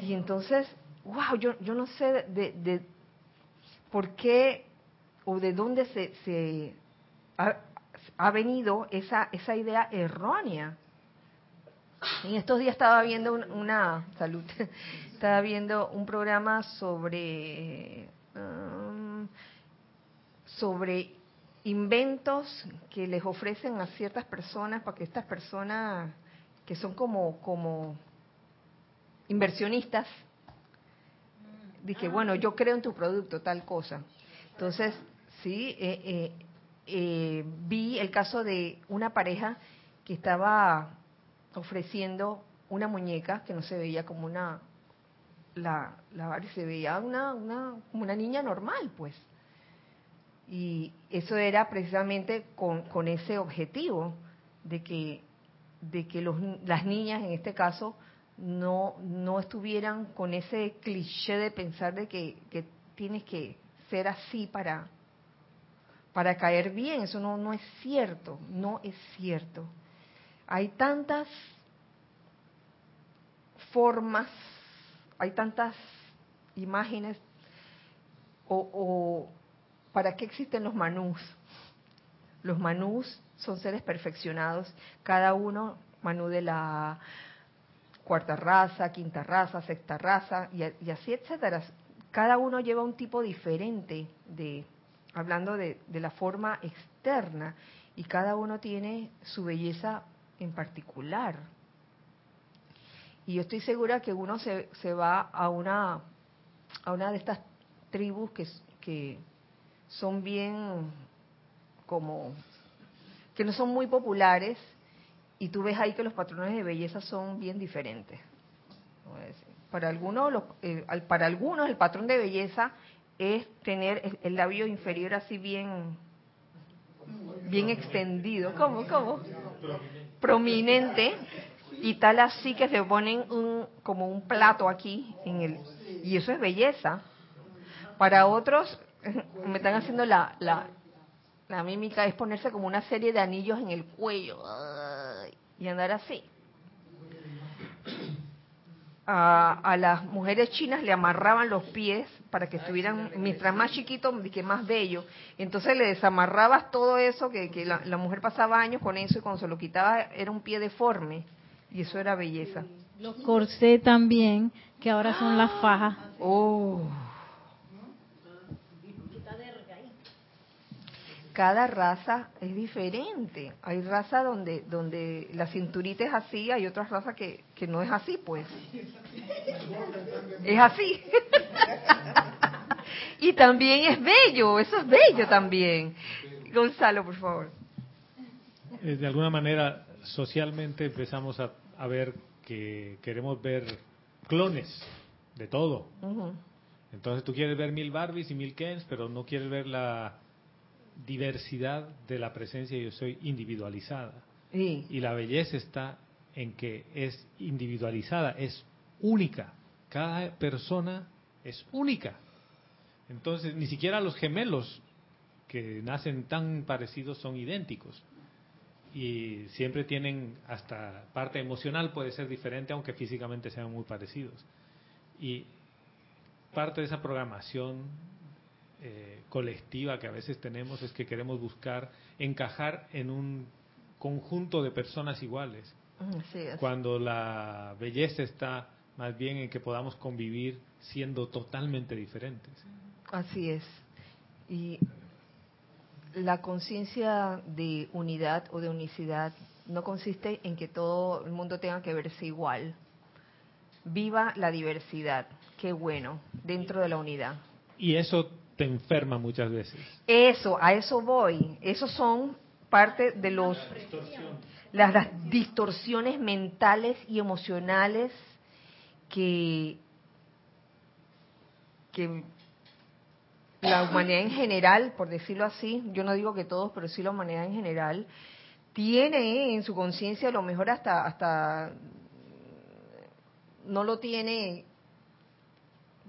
Y entonces, wow, yo, yo no sé de, de por qué o de dónde se, se ha, ha, venido esa, esa idea errónea. En estos días estaba viendo una, salud, estaba viendo un programa sobre um, sobre inventos que les ofrecen a ciertas personas para que estas personas que son como como inversionistas dije bueno yo creo en tu producto tal cosa entonces sí eh, eh, eh, vi el caso de una pareja que estaba ofreciendo una muñeca que no se veía como una la, la se veía una, una como una niña normal pues. Y eso era precisamente con, con ese objetivo de que de que los, las niñas en este caso no no estuvieran con ese cliché de pensar de que, que tienes que ser así para para caer bien. Eso no no es cierto no es cierto. Hay tantas formas, hay tantas imágenes, o, ¿para qué existen los manús? Los manús son seres perfeccionados, cada uno, manú de la cuarta raza, quinta raza, sexta raza, y, así, etcétera. Cada uno lleva un tipo diferente de, hablando de, de la forma externa, y cada uno tiene su belleza en particular. Y yo estoy segura que uno se, se va a una, a una de estas tribus que, que son bien como, que no son muy populares, y tú ves ahí que los patrones de belleza son bien diferentes. Para algunos, eh, para algunos el patrón de belleza es tener el labio inferior así bien bien extendido, ¿cómo? ¿Cómo? Prominente y tal así que se ponen un, como un plato aquí en el y eso es belleza. Para otros me están haciendo la, la, la mímica es ponerse como una serie de anillos en el cuello y andar así. A, a, las mujeres chinas le amarraban los pies para que estuvieran, mientras más chiquito, que más bello. Entonces le desamarrabas todo eso, que, que la, la, mujer pasaba años con eso y cuando se lo quitaba era un pie deforme. Y eso era belleza.
Los corsé también, que ahora son las fajas.
Oh. Cada raza es diferente. Hay raza donde donde la cinturita es así, hay otras razas que, que no es así, pues. Es así. y también es bello, eso es bello también. Gonzalo, por favor.
Eh, de alguna manera, socialmente empezamos a, a, ver que queremos ver clones de todo. Uh -huh. Entonces tú quieres ver mil Barbies y mil Kens, pero no quieres ver la diversidad de la presencia yo soy individualizada.
Sí.
Y la belleza está en que es individualizada, es única. Cada persona es única. Entonces, ni siquiera los gemelos que nacen tan parecidos son idénticos. Y siempre tienen hasta parte emocional puede ser diferente aunque físicamente sean muy parecidos. Y parte de esa programación eh, colectiva que a veces tenemos es que queremos buscar encajar en un conjunto de personas iguales. Cuando la belleza está más bien en que podamos convivir siendo totalmente diferentes.
Así es. Y la conciencia de unidad o de unicidad no consiste en que todo el mundo tenga que verse igual. Viva la diversidad, qué bueno, dentro de la unidad.
Y eso te enferma muchas veces.
Eso, a eso voy. Esos son parte de los las, las distorsiones mentales y emocionales que que la humanidad en general, por decirlo así, yo no digo que todos, pero sí la humanidad en general, tiene en su conciencia, a lo mejor hasta, hasta no lo tiene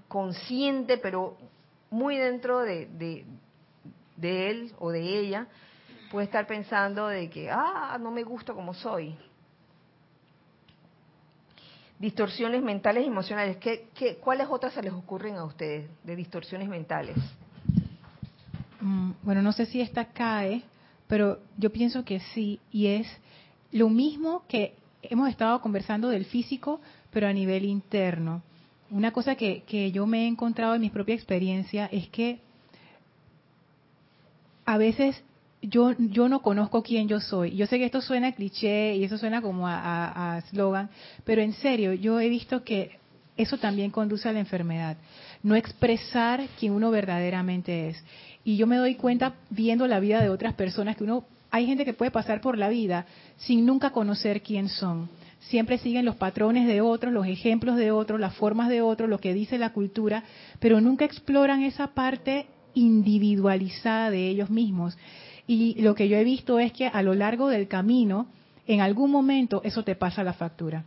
consciente, pero muy dentro de, de, él o de ella, puede estar pensando de que, ah, no me gusta como soy. Distorsiones mentales y emocionales. ¿Qué, qué, cuáles otras se les ocurren a ustedes de distorsiones mentales?
Mm, bueno, no sé si esta cae, pero yo pienso que sí, y es lo mismo que hemos estado conversando del físico, pero a nivel interno. Una cosa que, que yo me he encontrado en mi propia experiencia es que a veces yo, yo no conozco quién yo soy. Yo sé que esto suena cliché y eso suena como a slogan, pero en serio, yo he visto que eso también conduce a la enfermedad. No expresar quién uno verdaderamente es. Y yo me doy cuenta viendo la vida de otras personas que uno, hay gente que puede pasar por la vida sin nunca conocer quién son. Siempre siguen los patrones de otros, los ejemplos de otros, las formas de otros, lo que dice la cultura, pero nunca exploran esa parte individualizada de ellos mismos. Y lo que yo he visto es que a lo largo del camino, en algún momento, eso te pasa la factura.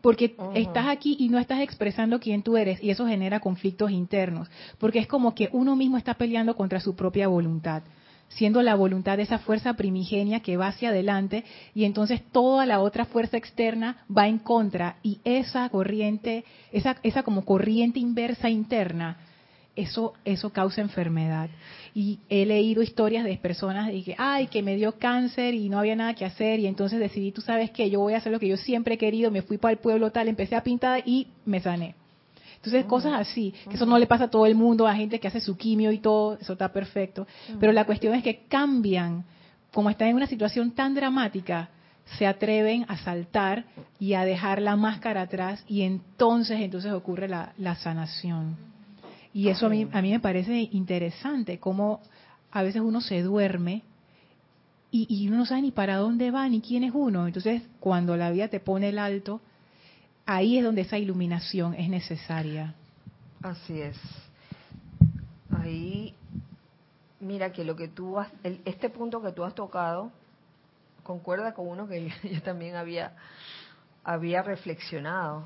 Porque estás aquí y no estás expresando quién tú eres y eso genera conflictos internos, porque es como que uno mismo está peleando contra su propia voluntad, siendo la voluntad de esa fuerza primigenia que va hacia adelante y entonces toda la otra fuerza externa va en contra y esa corriente, esa, esa como corriente inversa interna, eso, eso causa enfermedad y he leído historias de personas de que, ay, que me dio cáncer y no había nada que hacer y entonces decidí, tú sabes que yo voy a hacer lo que yo siempre he querido, me fui para el pueblo tal, empecé a pintar y me sané. Entonces, cosas así, que eso no le pasa a todo el mundo, a gente que hace su quimio y todo, eso está perfecto. Pero la cuestión es que cambian, como están en una situación tan dramática, se atreven a saltar y a dejar la máscara atrás y entonces, entonces ocurre la, la sanación. Y eso a mí, a mí me parece interesante, cómo a veces uno se duerme y, y, uno no sabe ni para dónde va ni quién es uno. Entonces, cuando la vida te pone el alto, ahí es donde esa iluminación es necesaria.
Así es. Ahí, mira que lo que tú has, este punto que tú has tocado, concuerda con uno que yo también había, había reflexionado,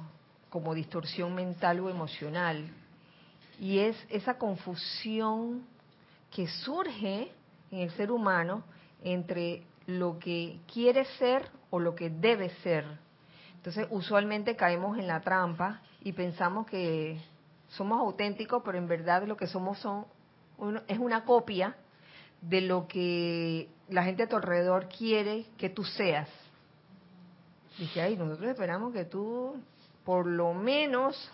como distorsión mental o emocional y es esa confusión que surge en el ser humano entre lo que quiere ser o lo que debe ser. Entonces, usualmente caemos en la trampa y pensamos que somos auténticos, pero en verdad lo que somos son es una copia de lo que la gente a tu alrededor quiere que tú seas. Dije, ay, nosotros esperamos que tú por lo menos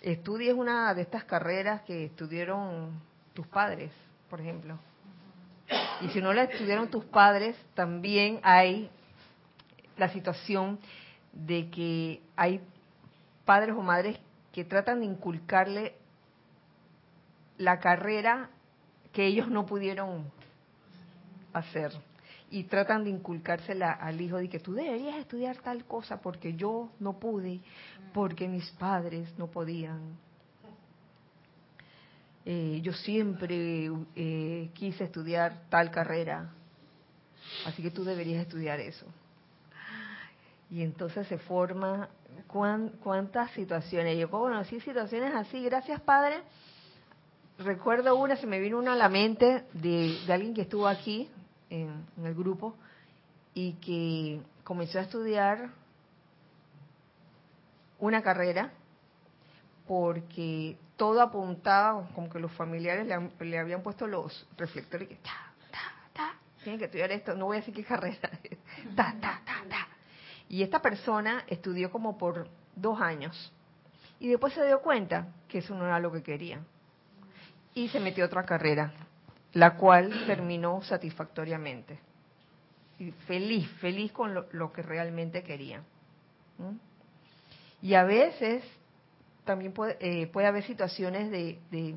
estudies una de estas carreras que estudiaron tus padres, por ejemplo. Y si no la estudiaron tus padres, también hay la situación de que hay padres o madres que tratan de inculcarle la carrera que ellos no pudieron hacer y tratan de inculcársela al hijo de que tú deberías estudiar tal cosa porque yo no pude, porque mis padres no podían. Eh, yo siempre eh, quise estudiar tal carrera, así que tú deberías estudiar eso. Y entonces se forma cuántas situaciones. Yo conocí situaciones así, gracias Padre, recuerdo una, se me vino una a la mente de, alguien que estuvo aquí en, el grupo y que comenzó a estudiar una carrera porque todo apuntaba, como que los familiares le, le habían puesto los reflectores que ta, ta, ta, tienen que estudiar esto, no voy a decir qué carrera, ta, ta, ta, ta. Y esta persona estudió como por dos años y después se dio cuenta que eso no era lo que quería y se metió a otra carrera, la cual terminó satisfactoriamente. Y feliz, feliz con lo, que realmente quería. Y a veces también puede, eh, puede haber situaciones de, de,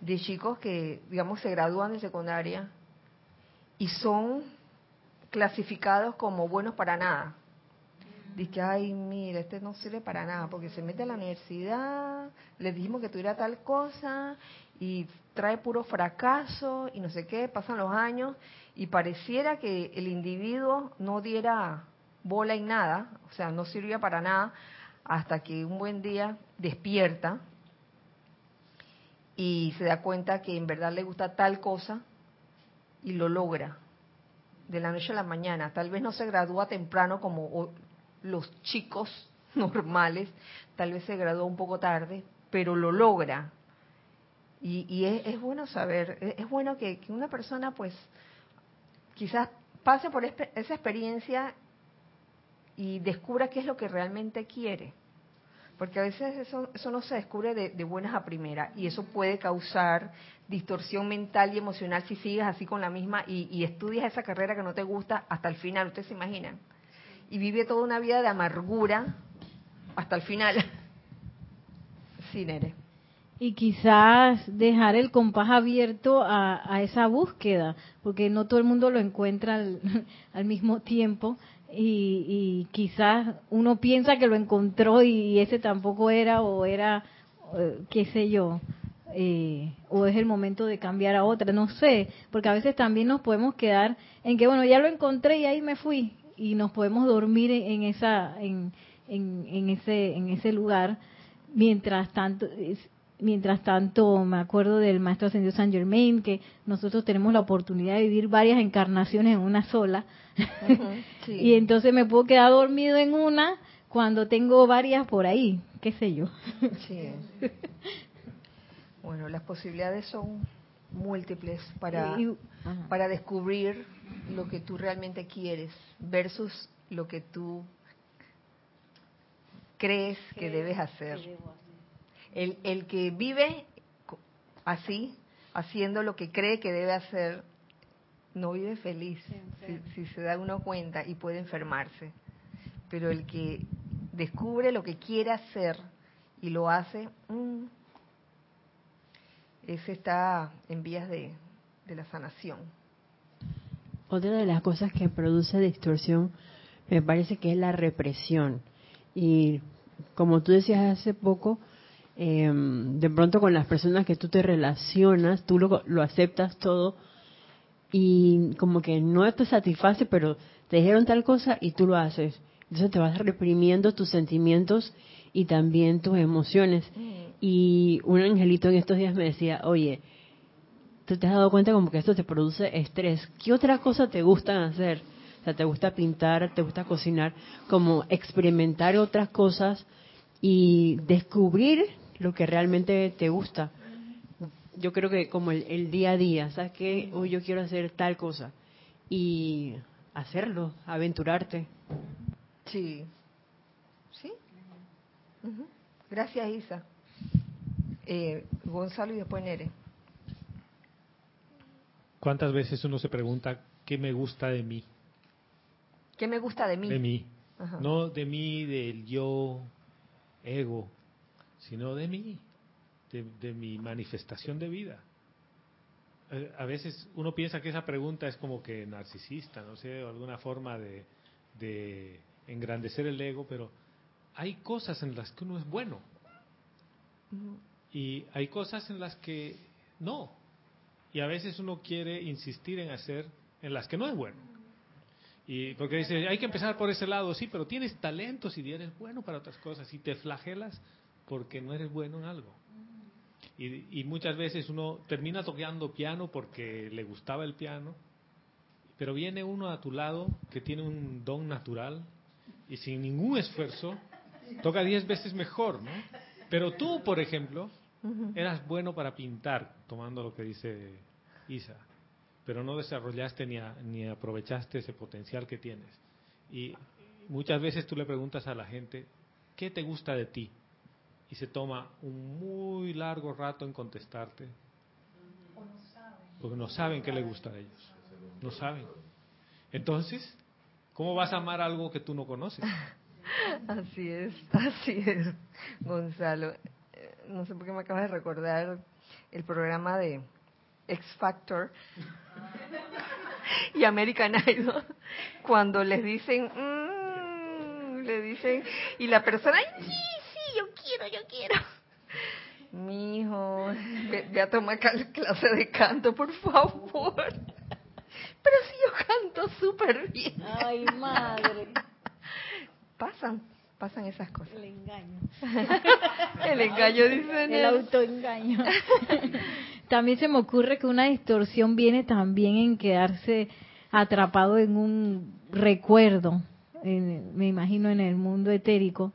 de chicos que, digamos, se gradúan de secundaria y son clasificados como buenos para nada. Dice, ay, mira, este no sirve para nada, porque se mete a la universidad, le dijimos que tuviera tal cosa, y trae puro fracaso, y no sé qué, pasan los años, y pareciera que el individuo no diera bola y nada, o sea, no sirvía para nada, hasta que un buen día despierta y se da cuenta que en verdad le gusta tal cosa y lo logra de la noche a la mañana. Tal vez no se gradúa temprano como los chicos normales, tal vez se graduó un poco tarde, pero lo logra. Y, y es, es bueno saber, es, bueno que, una persona pues quizás pase por esa experiencia y descubra qué es lo que realmente quiere. Porque a veces eso, eso no se descubre de, de buenas a primeras y eso puede causar distorsión mental y emocional si sigues así con la misma y, y estudias esa carrera que no te gusta hasta el final, ustedes se imaginan. Y vive toda una vida de amargura hasta el final. Sí, Nere.
Y quizás dejar el compás abierto a, a esa búsqueda, porque no todo el mundo lo encuentra al, al mismo tiempo y, y quizás uno piensa que lo encontró y ese tampoco era o era, eh, qué sé yo, eh, o es el momento de cambiar a otra, no sé, porque a veces también nos podemos quedar en que, bueno, ya lo encontré y ahí me fui y nos podemos dormir en, esa, en, en, en ese, en ese lugar mientras tanto es- mientras tanto me acuerdo del maestro ascendido San Germain que nosotros tenemos la oportunidad de vivir varias encarnaciones en una sola
Sí.
y entonces me puedo quedar dormido en una cuando tengo varias por ahí qué sé yo
Sí. Bueno, las posibilidades son múltiples para,
Y-
para descubrir lo que tú realmente quieres versus lo que tú crees que debes hacer. El, el que vive así, haciendo lo que cree que debe hacer, no vive feliz, si, si se da uno cuenta, y puede enfermarse. Pero el que descubre lo que quiere hacer y lo hace, mm, ese está en vías de, de la sanación.
Otra de las cosas que produce distorsión me parece que es la represión. Y como tú decías hace poco, eh, de pronto con las personas que tú te relacionas, tú lo, lo aceptas todo y como que no te satisface, pero te dijeron tal cosa y tú lo haces. Entonces te vas reprimiendo tus sentimientos y también tus emociones. Y un angelito en estos días me decía, oye, tú te has dado cuenta como que esto te produce estrés. ¿Qué otra cosa te gusta hacer? O sea, te gusta pintar, te gusta cocinar, como experimentar otras cosas y descubrir lo que realmente te gusta. Yo creo que como el, día a día, ¿sabes qué? Hoy yo quiero hacer tal cosa y hacerlo, aventurarte.
Sí. ¿Sí? Gracias, Isa. Eh, Gonzalo y después Nere.
¿Cuántas veces uno se pregunta qué me gusta de mí?
¿Qué me gusta de mí?
De mí.
Ajá.
No de mí, del yo, ego, sino de mí, de, de mi manifestación de vida. Eh, A veces uno piensa que esa pregunta es como que narcisista, no sé, o alguna forma de, de engrandecer el ego, pero hay cosas en las que uno es bueno y hay cosas en las que no. Y a veces uno quiere insistir en hacer en las que no es bueno. Y porque dice, hay que empezar por ese lado, sí, pero tienes talentos y eres bueno para otras cosas y te flagelas porque no eres bueno en algo. Y, y muchas veces uno termina tocando piano porque le gustaba el piano, pero viene uno a tu lado que tiene un don natural y sin ningún esfuerzo toca diez veces mejor, ¿no? Pero tú, por ejemplo, eras bueno para pintar, tomando lo que dice Isa, pero no desarrollaste ni, ni aprovechaste ese potencial que tienes. Y muchas veces tú le preguntas a la gente, ¿qué te gusta de ti? Y se toma un muy largo rato en contestarte. Porque no saben qué le gusta a ellos. No saben. Entonces, ¿cómo vas a amar algo que tú no conoces?
Así es, así es, Gonzalo. No sé por qué me acabas de recordar el programa de X Factor y American Idol, cuando les dicen, mm, le dicen, y la persona, "Ay, sí, sí, yo quiero, yo quiero. Mi hijo, ve, a tomar clase de canto, por favor. Pero si yo canto súper bien.
Ay, madre.
Pasan, pasan esas cosas.
El engaño.
El engaño, dicen.
El autoengaño. También se me ocurre que una distorsión viene también en quedarse atrapado en un recuerdo, en- me imagino en el mundo etérico,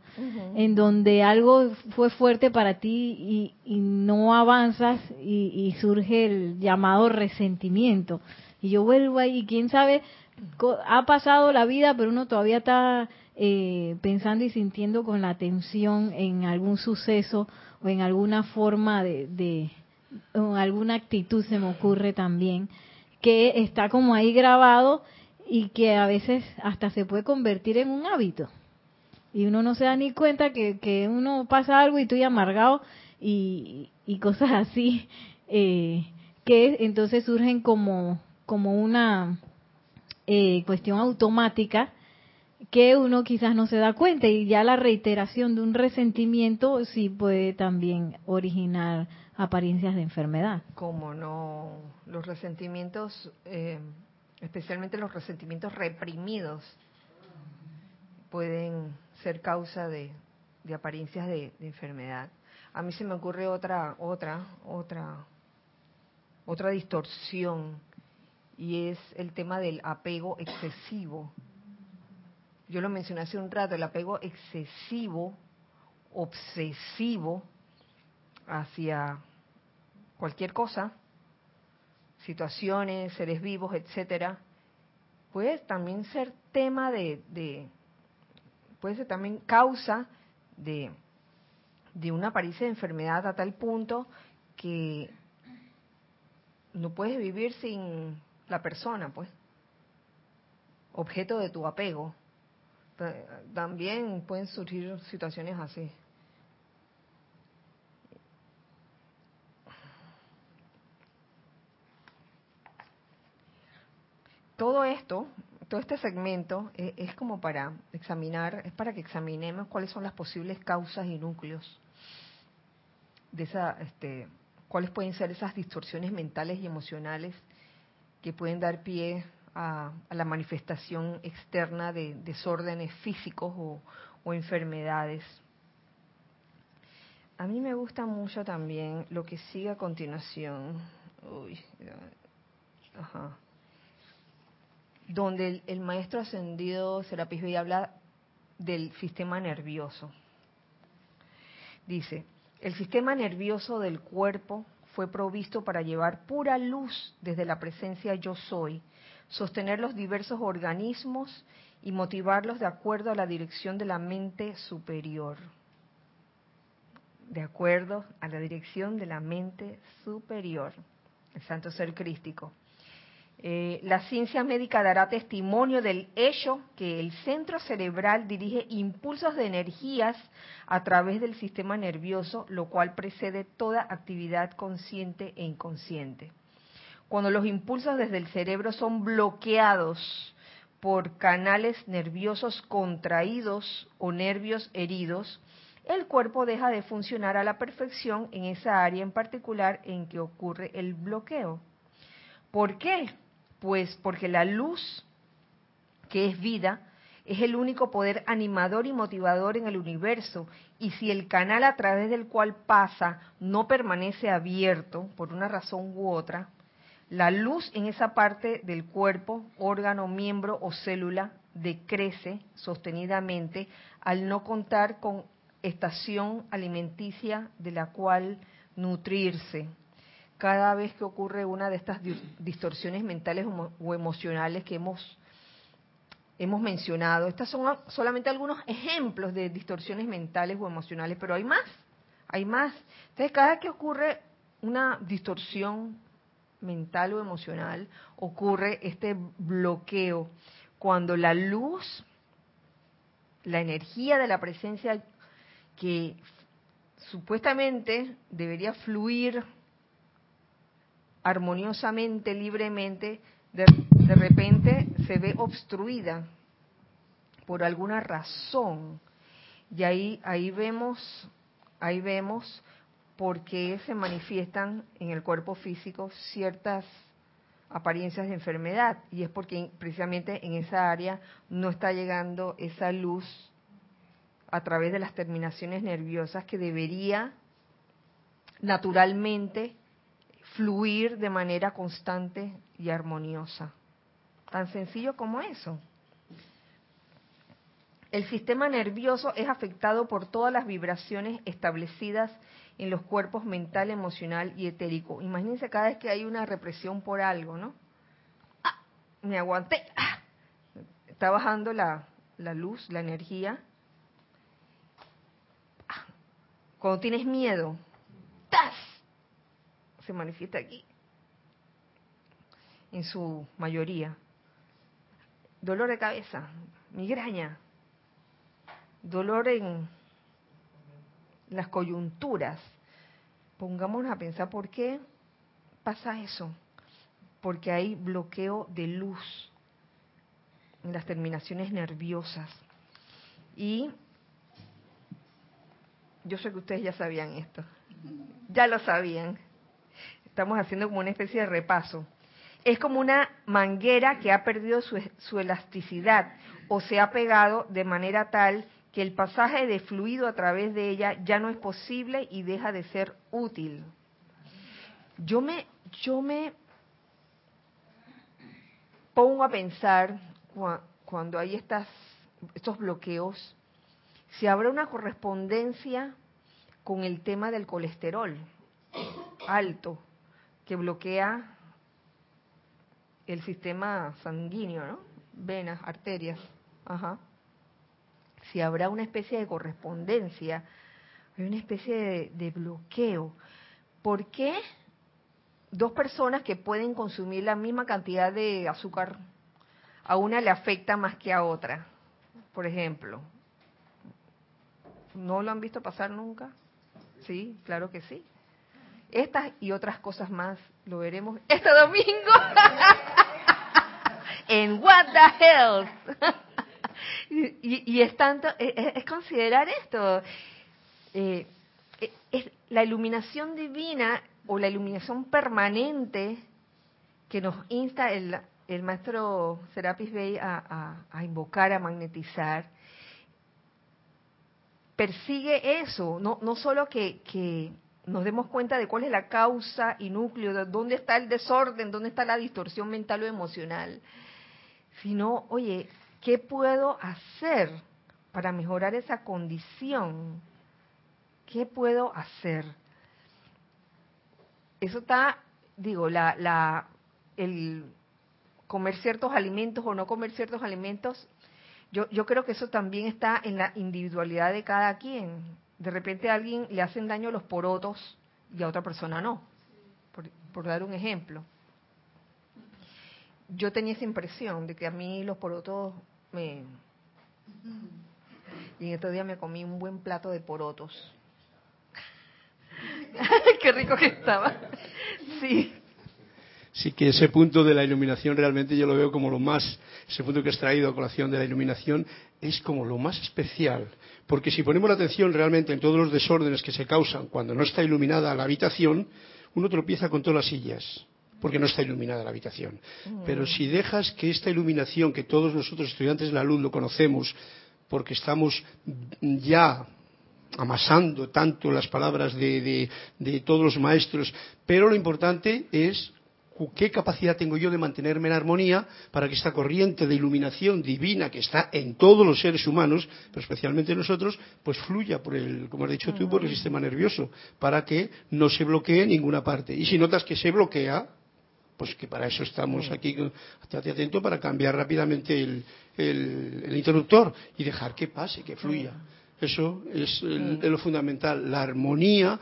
en donde algo fue fuerte para ti y, y no avanzas y, y surge el llamado resentimiento. Y yo vuelvo ahí, y quién sabe, ha pasado la vida, pero uno todavía está eh, pensando y sintiendo con la atención en algún suceso o en alguna forma de, de o alguna actitud se me ocurre también que está como ahí grabado y que a veces hasta se puede convertir en un hábito. Y uno no se da ni cuenta que, que uno pasa algo y estoy amargado y, y cosas así eh, que entonces surgen como como una eh, cuestión automática que uno quizás no se da cuenta y ya la reiteración de un resentimiento sí puede también originar apariencias de enfermedad.
Como no, los resentimientos, eh, especialmente los resentimientos reprimidos, pueden ser causa de, de apariencias de, de enfermedad. A mí se me ocurre otra, otra, otra, otra distorsión y es el tema del apego excesivo. Yo lo mencioné hace un rato, el apego excesivo, obsesivo hacia cualquier cosa, situaciones, seres vivos, etcétera, puede también ser tema de, de puede ser también causa de, de una apariencia de enfermedad a tal punto que no puedes vivir sin la persona, pues, objeto de tu apego. Ta- También pueden surgir situaciones así. todo esto, todo este segmento eh, es como para examinar, es para que examinemos cuáles son las posibles causas y núcleos de esa, este, cuáles pueden ser esas distorsiones mentales y emocionales que pueden dar pie a, la manifestación externa de desórdenes físicos o, enfermedades. A mí me gusta mucho también lo que sigue a continuación. Uy, ajá donde el, el maestro ascendido Serapis Bey habla del sistema nervioso. Dice, el sistema nervioso del cuerpo fue provisto para llevar pura luz desde la presencia yo soy, sostener los diversos organismos y motivarlos de acuerdo a la dirección de la mente superior. De acuerdo a la dirección de la mente superior, el santo ser crístico. Eh, la ciencia médica dará testimonio del hecho que el centro cerebral dirige impulsos de energías a través del sistema nervioso, lo cual precede toda actividad consciente e inconsciente. Cuando los impulsos desde el cerebro son bloqueados por canales nerviosos contraídos o nervios heridos, el cuerpo deja de funcionar a la perfección en esa área en particular en que ocurre el bloqueo. ¿Por qué? Pues porque la luz, que es vida, es el único poder animador y motivador en el universo, y si el canal a través del cual pasa no permanece abierto por una razón u otra, la luz en esa parte del cuerpo, órgano, miembro o célula decrece sostenidamente al no contar con estación alimenticia de la cual nutrirse. Cada vez que ocurre una de estas distorsiones mentales o emocionales que hemos hemos mencionado. Estos son solamente algunos ejemplos de distorsiones mentales o emocionales, pero hay más, hay más. Entonces, cada vez que ocurre una distorsión mental o emocional, ocurre este bloqueo. Cuando la luz, la energía de la presencia que supuestamente debería fluir armoniosamente, libremente, de, de repente se ve obstruida por alguna razón. Y ahí, ahí vemos, ahí vemos por qué se manifiestan en el cuerpo físico ciertas apariencias de enfermedad. Y es porque precisamente en esa área no está llegando esa luz a través de las terminaciones nerviosas que debería naturalmente fluir de manera constante y armoniosa. Tan sencillo como eso. El sistema nervioso es afectado por todas las vibraciones establecidas en los cuerpos mental, emocional y etérico. Imagínense cada vez que hay una represión por algo, ¿no? Ah, me aguanté. Ah, está bajando la, la luz, la energía. Ah, cuando tienes miedo, ¡tas! se manifiesta aquí, en su mayoría. Dolor de cabeza, migraña, dolor en las coyunturas. Pongámonos a pensar por qué pasa eso. Porque hay bloqueo de luz en las terminaciones nerviosas. Y yo sé que ustedes ya sabían esto. Ya lo sabían. Estamos haciendo como una especie de repaso. Es como una manguera que ha perdido su, su elasticidad o se ha pegado de manera tal que el pasaje de fluido a través de ella ya no es posible y deja de ser útil. Yo me, yo me pongo a pensar cuando hay estas, estos bloqueos, si habrá una correspondencia con el tema del colesterol alto que bloquea el sistema sanguíneo, ¿no? Venas, arterias. Ajá si habrá una especie de correspondencia, hay una especie de, bloqueo. ¿Por qué dos personas que pueden consumir la misma cantidad de azúcar, a una le afecta más que a otra? Por ejemplo, ¿no lo han visto pasar nunca? Sí, claro que sí. Estas y otras cosas más lo veremos este domingo en What the Health. Y, es tanto, e, e, es, considerar esto. Eh, e, la iluminación divina o la iluminación permanente que nos insta el, el maestro Serapis Bey a, invocar, a magnetizar, persigue eso, no, no solo que, que, nos demos cuenta de cuál es la causa y núcleo, de dónde está el desorden, dónde está la distorsión mental o emocional, sino, oye, ¿Qué puedo hacer para mejorar esa condición? ¿Qué puedo hacer? Eso está, digo, la, la, el comer ciertos alimentos o no comer ciertos alimentos, yo, yo creo que eso también está en la individualidad de cada quien. De repente a alguien le hacen daño los porotos y a otra persona no, por, por dar un ejemplo yo tenía esa impresión de que a mí los porotos Y en estos días me comí un buen plato de porotos. Qué rico que estaba. Sí.
Sí que ese punto de la iluminación realmente yo lo veo como lo más, ese punto que has traído a colación de la iluminación es como lo más especial. Porque si ponemos la atención realmente en todos los desórdenes que se causan cuando no está iluminada la habitación, uno tropieza con todas las sillas porque no está iluminada la habitación. Pero si dejas que esta iluminación, que todos nosotros estudiantes de la luz lo conocemos, porque estamos ya amasando tanto las palabras de, de todos los maestros, pero lo importante es qué capacidad tengo yo de mantenerme en armonía para que esta corriente de iluminación divina que está en todos los seres humanos, pero especialmente en nosotros, pues fluya por el, como has dicho tú, por el sistema nervioso, para que no se bloquee ninguna parte. Y si notas que se bloquea, pues que para eso estamos aquí, estate atento para cambiar rápidamente el, el, interruptor y dejar que pase, que fluya. Eso es lo fundamental, la armonía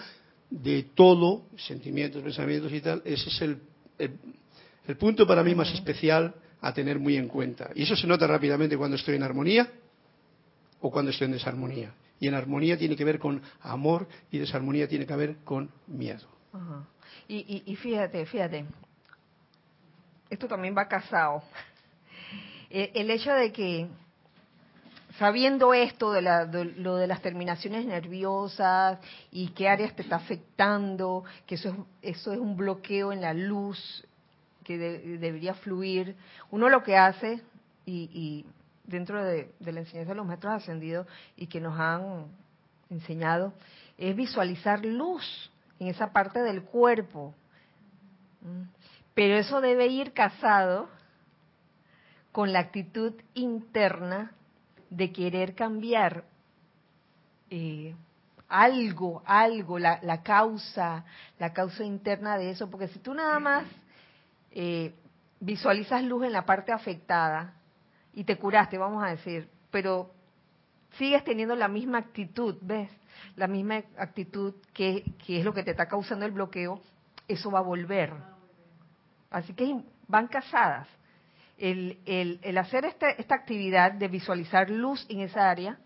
de todo, sentimientos, pensamientos y tal, ese es el el, punto para mí más especial a tener muy en cuenta. Y eso se nota rápidamente cuando estoy en armonía o cuando estoy en desarmonía. Y en armonía tiene que ver con amor y desarmonía tiene que ver con miedo.
Y, fíjate, fíjate, esto también va casado. Eh, el hecho de que, sabiendo esto de, lo de las terminaciones nerviosas y qué áreas te está afectando, que eso es, eso es un bloqueo en la luz que debería fluir, uno lo que hace, y, dentro de, la enseñanza de los maestros ascendidos y que nos han enseñado, es visualizar luz en esa parte del cuerpo. Pero eso debe ir casado con la actitud interna de querer cambiar eh, algo, algo, la, la, causa, la causa interna de eso, porque si tú nada más eh, visualizas luz en la parte afectada y te curaste, vamos a decir, pero sigues teniendo la misma actitud, ¿ves? La misma actitud que, que es lo que te está causando el bloqueo, eso va a volver. Así que van casadas. El, el, el hacer este, esta actividad de visualizar luz en esa área,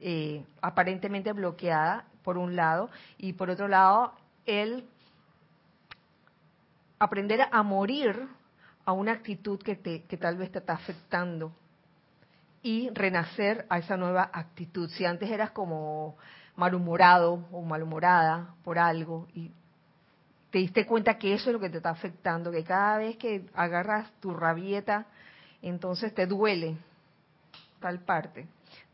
eh, aparentemente bloqueada, por un lado, y por otro lado, el aprender a morir a una actitud que, te, que tal vez te está afectando y renacer a esa nueva actitud. Si antes eras como malhumorado o malhumorada por algo y te diste cuenta que eso es lo que te está afectando, que cada vez que agarras tu rabieta, entonces te duele tal parte.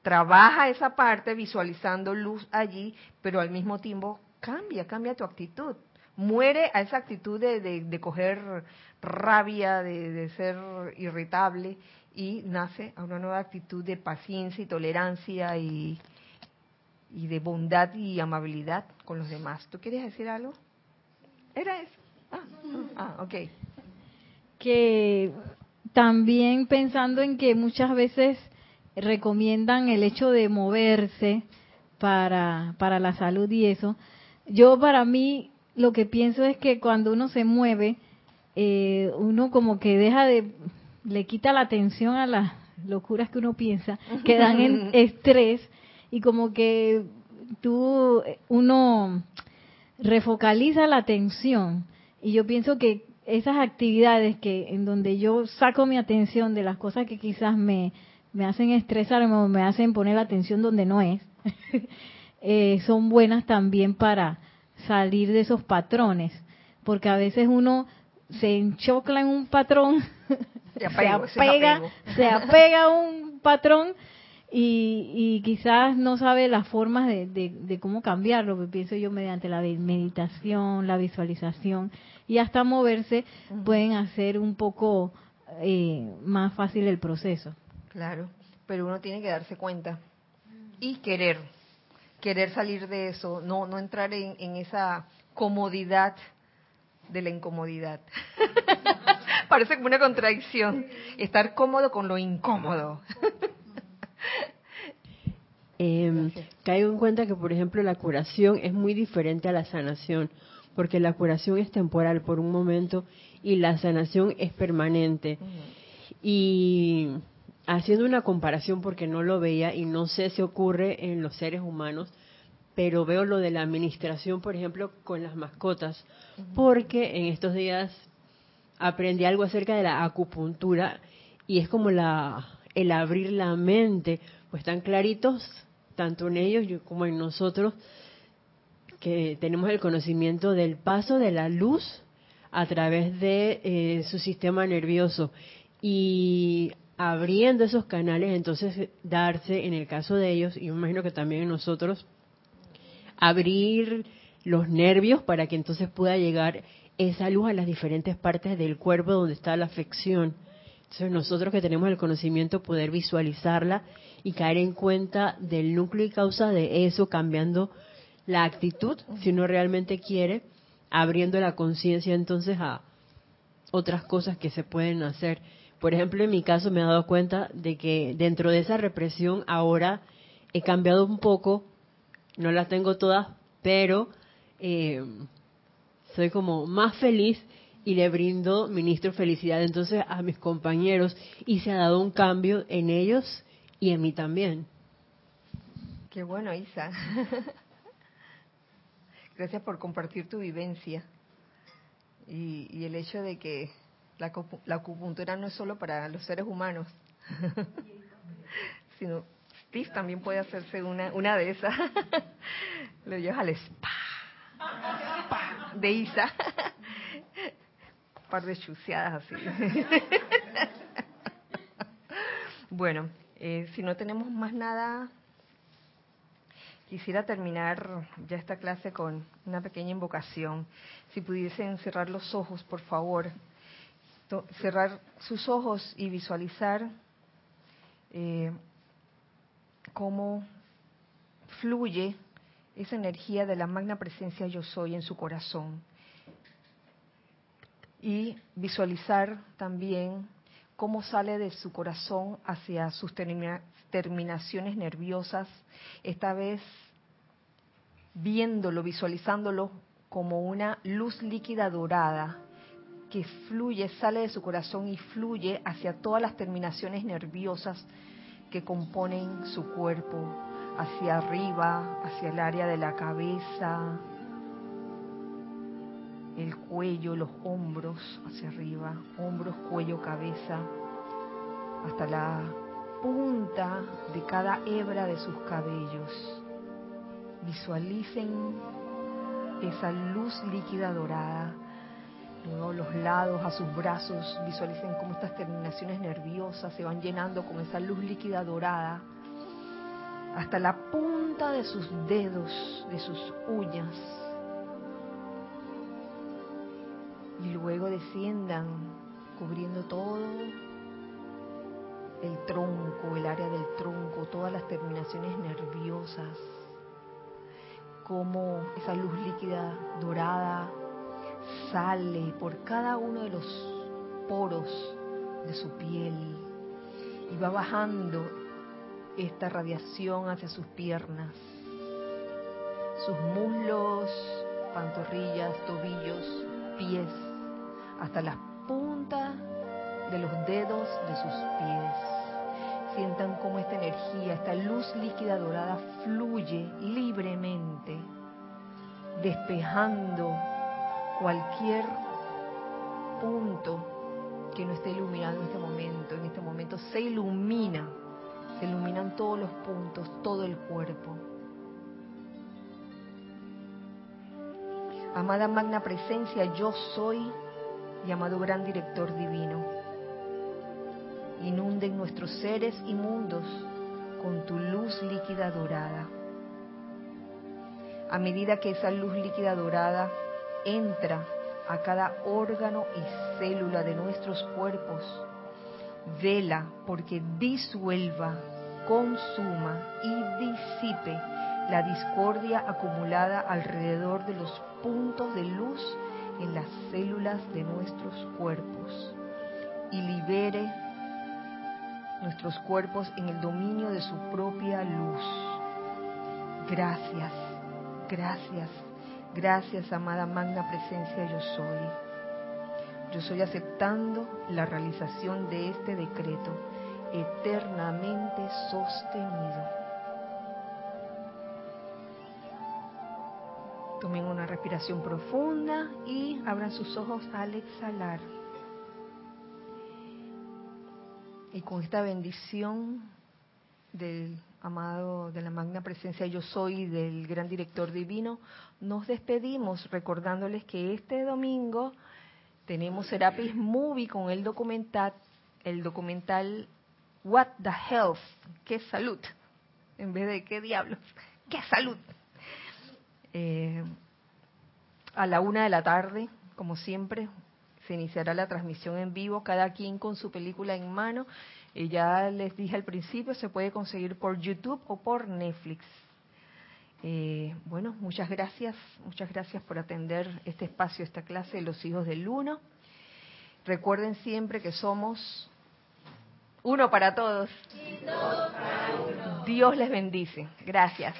Trabaja esa parte visualizando luz allí, pero al mismo tiempo cambia, cambia tu actitud. Muere a esa actitud de, de, coger rabia, de, de ser irritable y nace a una nueva actitud de paciencia y tolerancia y, y de bondad y amabilidad con los demás. ¿Tú quieres decir algo? Era eso. Ah, ah, ok.
Que también pensando en que muchas veces recomiendan el hecho de moverse para, para la salud y eso, yo para mí lo que pienso es que cuando uno se mueve, eh, uno como que deja de, le quita la atención a las locuras que uno piensa, que dan en estrés y como que tú, uno refocaliza la atención. Y yo pienso que esas actividades que en donde yo saco mi atención de las cosas que quizás me, me hacen estresarme o me hacen poner la atención donde no es, eh, son buenas también para salir de esos patrones. Porque a veces uno se enchocla en un patrón, se, apega, se apega a un patrón y, quizás no sabe las formas de, de, cómo cambiarlo, que pienso yo mediante la meditación, la visualización y hasta moverse pueden hacer un poco eh, más fácil el proceso.
Claro, pero uno tiene que darse cuenta y querer, querer salir de eso, no, no entrar en, en esa comodidad de la incomodidad. Parece como una contradicción, estar cómodo con lo incómodo.
Eh, caigo en cuenta que, por ejemplo, la curación es muy diferente a la sanación, porque la curación es temporal por un momento y la sanación es permanente. Y haciendo una comparación, porque no lo veía y no sé si ocurre en los seres humanos, pero veo lo de la administración, por ejemplo, con las mascotas, porque en estos días aprendí algo acerca de la acupuntura y es como la el abrir la mente, pues están claritos, tanto en ellos como en nosotros, que tenemos el conocimiento del paso de la luz a través de eh, su sistema nervioso y abriendo esos canales, entonces darse, en el caso de ellos, y me imagino que también nosotros, abrir los nervios para que entonces pueda llegar esa luz a las diferentes partes del cuerpo donde está la afección. Entonces nosotros que tenemos el conocimiento poder visualizarla y caer en cuenta del núcleo y causa de eso, cambiando la actitud, si uno realmente quiere, abriendo la conciencia entonces a otras cosas que se pueden hacer. Por ejemplo, en mi caso me he dado cuenta de que dentro de esa represión ahora he cambiado un poco, no las tengo todas, pero eh, soy como más feliz y le brindo, ministro, felicidad entonces a mis compañeros y se ha dado un cambio en ellos y en mí también.
Qué bueno, Isa. Gracias por compartir tu vivencia y, el hecho de que la, acupuntura no es solo para los seres humanos, sino Steve también puede hacerse una, una de esas. Lo llevas al spa de Isa. Par de chuceadas así. bueno, eh, si no tenemos más nada, quisiera terminar ya esta clase con una pequeña invocación. Si pudiesen cerrar los ojos, por favor. Cerrar sus ojos y visualizar eh, cómo fluye esa energía de la magna presencia yo soy en su corazón. Y visualizar también cómo sale de su corazón hacia sus terminaciones nerviosas, esta vez viéndolo, visualizándolo como una luz líquida dorada que fluye, sale de su corazón y fluye hacia todas las terminaciones nerviosas que componen su cuerpo, hacia arriba, hacia el área de la cabeza, el cuello, los hombros hacia arriba, hombros, cuello, cabeza, hasta la punta de cada hebra de sus cabellos. Visualicen esa luz líquida dorada. Luego los lados a sus brazos, visualicen cómo estas terminaciones nerviosas se van llenando con esa luz líquida dorada hasta la punta de sus dedos, de sus uñas. Y luego desciendan cubriendo todo el tronco, el área del tronco, todas las terminaciones nerviosas, como esa luz líquida dorada sale por cada uno de los poros de su piel y va bajando esta radiación hacia sus piernas, sus muslos, pantorrillas, tobillos, pies, hasta las puntas de los dedos de sus pies. Sientan cómo esta energía, esta luz líquida dorada fluye libremente, despejando cualquier punto que no esté iluminado en este momento. En este momento se ilumina se iluminan todos los puntos, todo el cuerpo. Amada magna presencia, yo soy, llamado gran director divino. Inunden nuestros seres y mundos con tu luz líquida dorada. A medida que esa luz líquida dorada entra a cada órgano y célula de nuestros cuerpos, vela porque disuelva, consuma y disipe la discordia acumulada alrededor de los puntos de luz en las células de nuestros cuerpos y libere nuestros cuerpos en el dominio de su propia luz. Gracias, gracias, gracias, amada magna presencia yo soy. Yo soy aceptando la realización de este decreto eternamente sostenido. Tomen una respiración profunda y abran sus ojos al exhalar. Y con esta bendición del amado, de la magna presencia yo soy, del gran director divino, nos despedimos recordándoles que este domingo tenemos Serapis Movie con el documental, el documental What the Health, qué salud, en vez de qué diablos, qué salud. Eh, a la una de la tarde, como siempre, se iniciará la transmisión en vivo, cada quien con su película en mano. Y ya les dije al principio, se puede conseguir por YouTube o por Netflix. Eh, bueno, muchas gracias, muchas gracias por atender este espacio, esta clase de los hijos del uno. Recuerden siempre que somos uno para todos. Dios les bendice. Gracias.